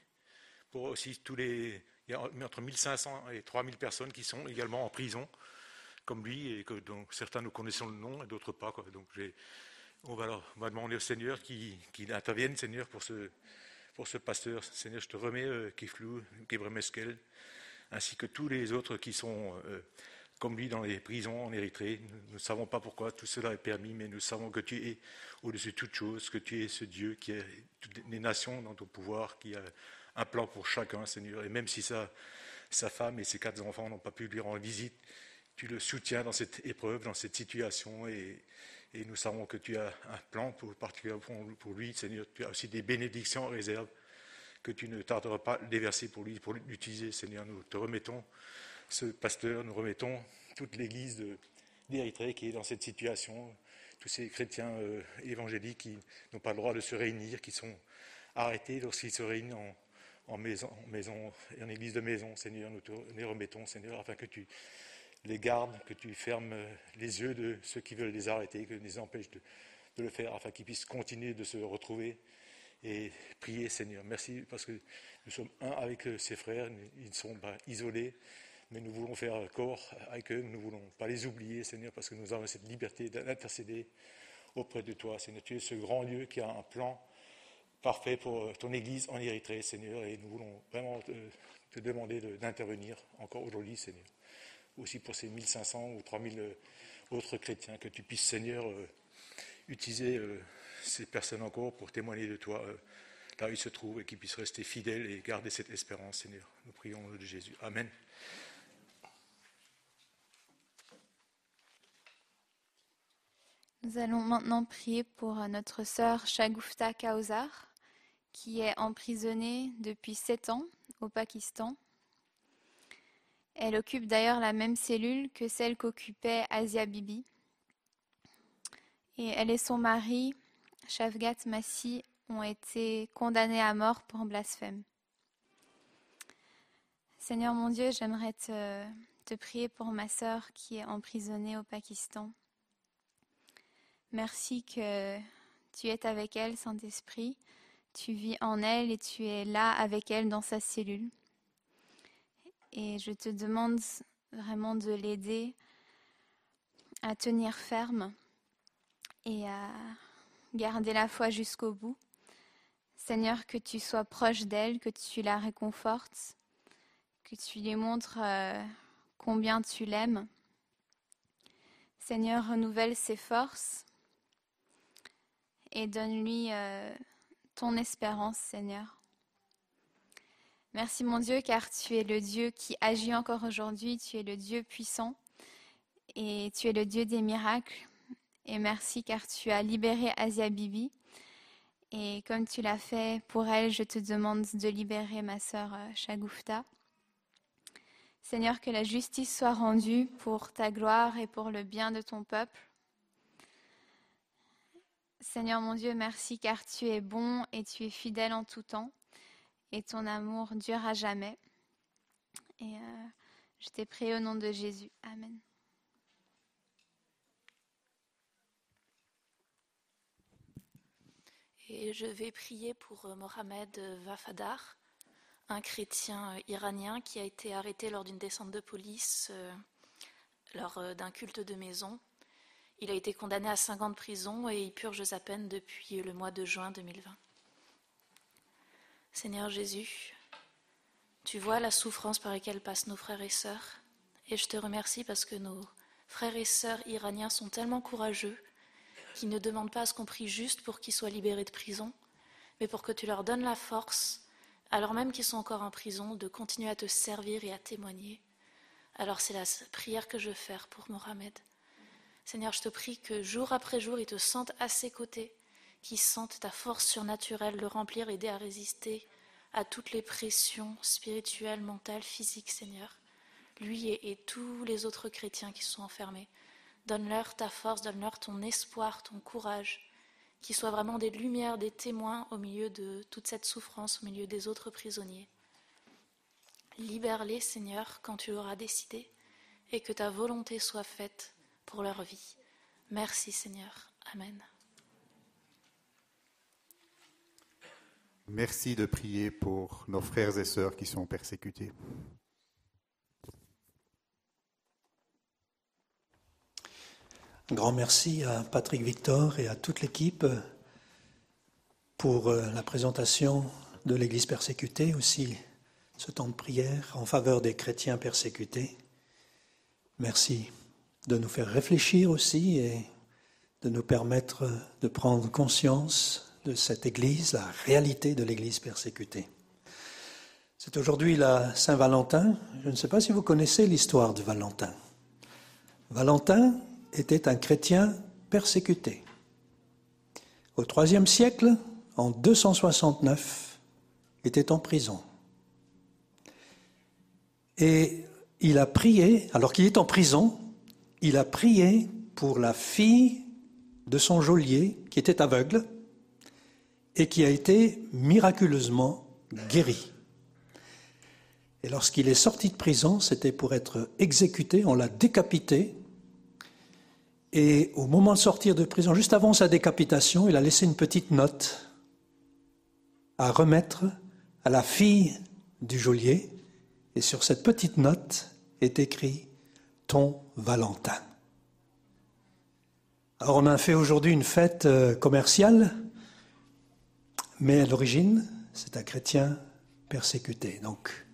pour aussi tous les. Il y a entre 1500 et 3000 personnes qui sont également en prison, comme lui, et que certains nous connaissons le nom et d'autres pas. Donc on va, va demander au Seigneur qu'il intervienne, Seigneur, pour ce, pour ce pasteur. Seigneur, je te remets euh, Kiflou, Meskel, ainsi que tous les autres qui sont euh, comme lui dans les prisons en Érythrée. Nous ne savons pas pourquoi tout cela est permis, mais nous savons que tu es au-dessus de toute chose, que tu es ce Dieu qui a toutes les nations dans ton pouvoir, qui a un plan pour chacun, Seigneur. Et même si sa, sa femme et ses quatre enfants n'ont pas pu lui rendre visite, tu le soutiens dans cette épreuve, dans cette situation, et, et nous savons que tu as un plan pour, pour lui, Seigneur. Tu as aussi des bénédictions en réserve que tu ne tarderas pas à déverser pour lui, pour l'utiliser, Seigneur. Nous te remettons ce pasteur, nous remettons toute l'Église d'Érythrée qui est dans cette situation, tous ces chrétiens euh, évangéliques qui n'ont pas le droit de se réunir, qui sont arrêtés lorsqu'ils se réunissent en, maison, maison, en église de maison, Seigneur, nous te les remettons, Seigneur, afin que tu les gardes, que tu fermes les yeux de ceux qui veulent les arrêter, que tu les empêches de, le faire, afin qu'ils puissent continuer de se retrouver et prier, Seigneur. Merci parce que nous sommes un avec ces frères, ils ne sont pas isolés, mais nous voulons faire corps avec eux, nous ne voulons pas les oublier, Seigneur, parce que nous avons cette liberté d'intercéder auprès de toi, Seigneur. Tu es ce grand Dieu qui a un plan parfait pour ton Église en Érythrée, Seigneur, et nous voulons vraiment te, demander d'intervenir encore aujourd'hui, Seigneur. Aussi pour ces 1500 ou 3000 euh, autres chrétiens, que tu puisses, Seigneur, euh, utiliser euh, ces personnes encore pour témoigner de toi là où ils se trouvent et qu'ils puissent rester fidèles et garder cette espérance, Seigneur. Nous prions au nom de Jésus. Amen. Nous allons maintenant prier pour notre sœur Shagufta Kausar, qui est emprisonnée depuis sept ans au Pakistan. Elle occupe d'ailleurs la même cellule que celle qu'occupait Asia Bibi. Et elle et son mari, Shavgat Massi, ont été condamnés à mort pour blasphème. Seigneur mon Dieu, j'aimerais te, prier pour ma sœur qui est emprisonnée au Pakistan. Merci que tu es avec elle, Saint-Esprit. Tu vis en elle et tu es là avec elle dans sa cellule. Et je te demande vraiment de l'aider à tenir ferme et à garder la foi jusqu'au bout. Seigneur, que tu sois proche d'elle, que tu la réconfortes, que tu lui montres euh, combien tu l'aimes. Seigneur, renouvelle ses forces et donne-lui euh, ton espérance, Seigneur. Merci mon Dieu, car tu es le Dieu qui agit encore aujourd'hui, tu es le Dieu puissant et tu es le Dieu des miracles. Et merci car tu as libéré Asia Bibi. Et comme tu l'as fait pour elle, je te demande de libérer ma sœur euh, Shagufta. Seigneur, que la justice soit rendue pour ta gloire et pour le bien de ton peuple. Seigneur mon Dieu, merci car tu es bon et tu es fidèle en tout temps et ton amour dure à jamais. Et euh, je t'ai prié au nom de Jésus. Amen. Et je vais prier pour euh, Mohamed Vafadar, un chrétien euh, iranien qui a été arrêté lors d'une descente de police euh, lors d'un culte de maison. Il a été condamné à 5 ans de prison et il purge sa peine depuis le mois de juin 2020. Seigneur Jésus, tu vois la souffrance par laquelle passent nos frères et sœurs et je te remercie parce que nos frères et sœurs iraniens sont tellement courageux qui ne demandent pas à ce qu'on prie juste pour qu'ils soient libérés de prison, mais pour que tu leur donnes la force, alors même qu'ils sont encore en prison, de continuer à te servir et à témoigner. Alors c'est la prière que je veux faire pour Mohamed. Seigneur, je te prie que jour après jour, ils te sentent à ses côtés, qu'ils sentent ta force surnaturelle le remplir, aider à résister à toutes les pressions spirituelles, mentales, physiques, Seigneur. Lui et, et tous les autres chrétiens qui sont enfermés. Donne-leur ta force, donne-leur ton espoir, ton courage, qu'ils soient vraiment des lumières, des témoins au milieu de toute cette souffrance, au milieu des autres prisonniers. Libère-les, Seigneur, quand tu l'auras décidé, et que ta volonté soit faite pour leur vie. Merci, Seigneur. Amen. Merci de prier pour nos frères et sœurs qui sont persécutés. Un grand merci à Patrick Victor et à toute l'équipe pour euh, la présentation de l'Église persécutée, aussi ce temps de prière en faveur des chrétiens persécutés. Merci de nous faire réfléchir aussi et de nous permettre de prendre conscience de cette Église, la réalité de l'Église persécutée. C'est aujourd'hui la Saint-Valentin. Je ne sais pas si vous connaissez l'histoire de Valentin. Valentin était un chrétien persécuté. Au IIIe siècle, en 269, il était en prison. Et il a prié, alors qu'il est en prison, il a prié pour la fille de son geôlier qui était aveugle et qui a été miraculeusement guérie. Et lorsqu'il est sorti de prison, c'était pour être exécuté, on l'a décapité et au moment de sortir de prison, juste avant sa décapitation, il a laissé une petite note à remettre à la fille du geôlier. Et sur cette petite note est écrit Ton Valentin. Alors on a fait aujourd'hui une fête euh, commerciale, mais à l'origine, c'est un chrétien persécuté. Donc,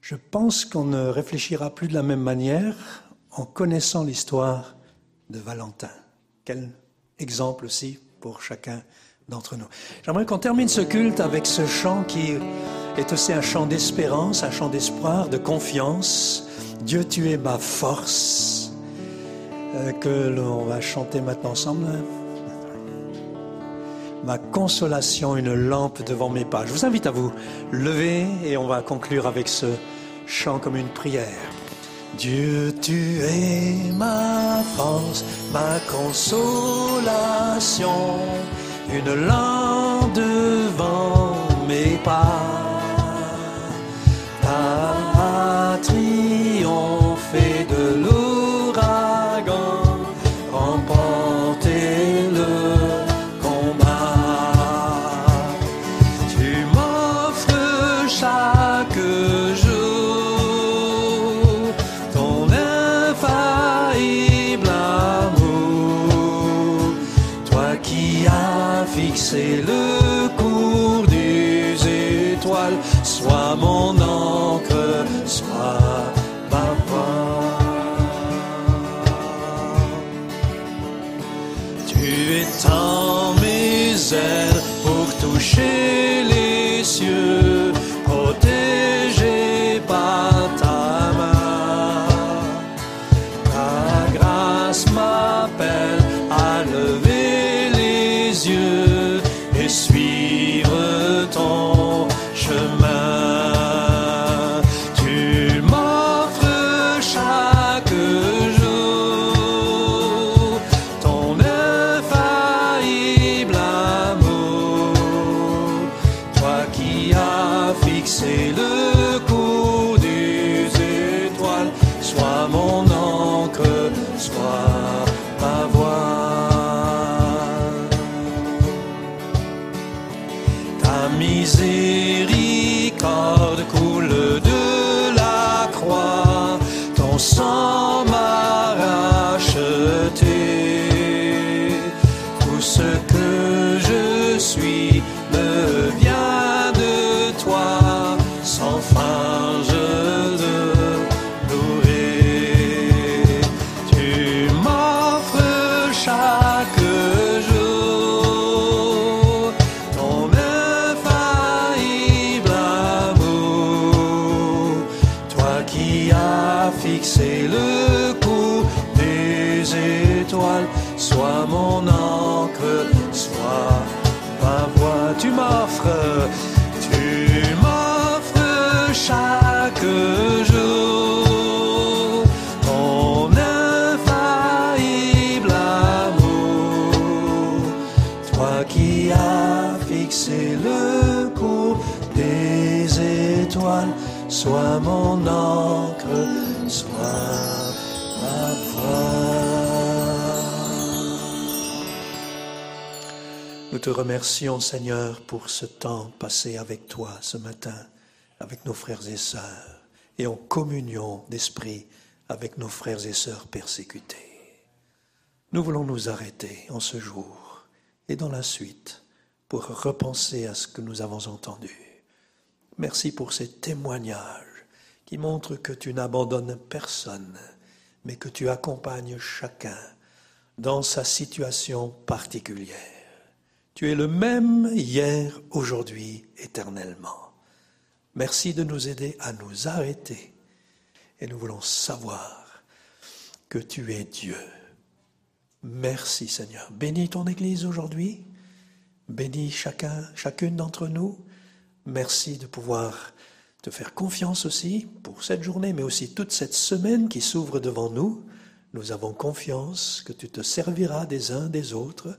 je pense qu'on ne réfléchira plus de la même manière en connaissant l'histoire de Valentin. Quel exemple aussi pour chacun d'entre nous. J'aimerais qu'on termine ce culte avec ce chant qui est aussi un chant d'espérance, un chant d'espoir, de confiance. Dieu, tu es ma force, euh, que l'on va chanter maintenant ensemble. Ma consolation, une lampe devant mes pas. Je vous invite à vous lever et on va conclure avec ce chant comme une prière. Dieu, tu es ma force, ma consolation, une lampe devant mes pas. Ta triomphé remercions, Seigneur, pour ce temps passé avec toi ce matin, avec nos frères et sœurs, et en communion d'esprit avec nos frères et sœurs persécutés. Nous voulons nous arrêter en ce jour et dans la suite pour repenser à ce que nous avons entendu. Merci pour ces témoignages qui montrent que tu n'abandonnes personne, mais que tu accompagnes chacun dans sa situation particulière. Tu es le même hier, aujourd'hui, éternellement. Merci de nous aider à nous arrêter et nous voulons savoir que tu es Dieu. Merci Seigneur. Bénis ton Église aujourd'hui. Bénis chacun, chacune d'entre nous. Merci de pouvoir te faire confiance aussi pour cette journée, mais aussi toute cette semaine qui s'ouvre devant nous. Nous avons confiance que tu te serviras des uns des autres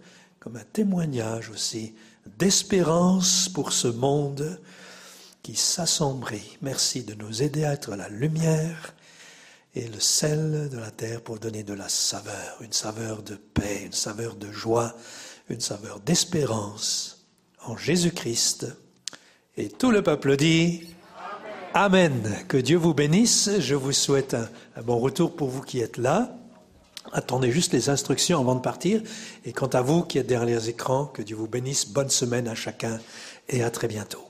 comme un témoignage aussi d'espérance pour ce monde qui s'assombrit. Merci de nous aider à être la lumière et le sel de la terre pour donner de la saveur, une saveur de paix, une saveur de joie, une saveur d'espérance en Jésus-Christ. Et tout le peuple dit Amen. Que Dieu vous bénisse. Je vous souhaite un, bon retour pour vous qui êtes là. Attendez juste les instructions avant de partir. Et quant à vous qui êtes derrière les écrans, que Dieu vous bénisse. Bonne semaine à chacun et à très bientôt.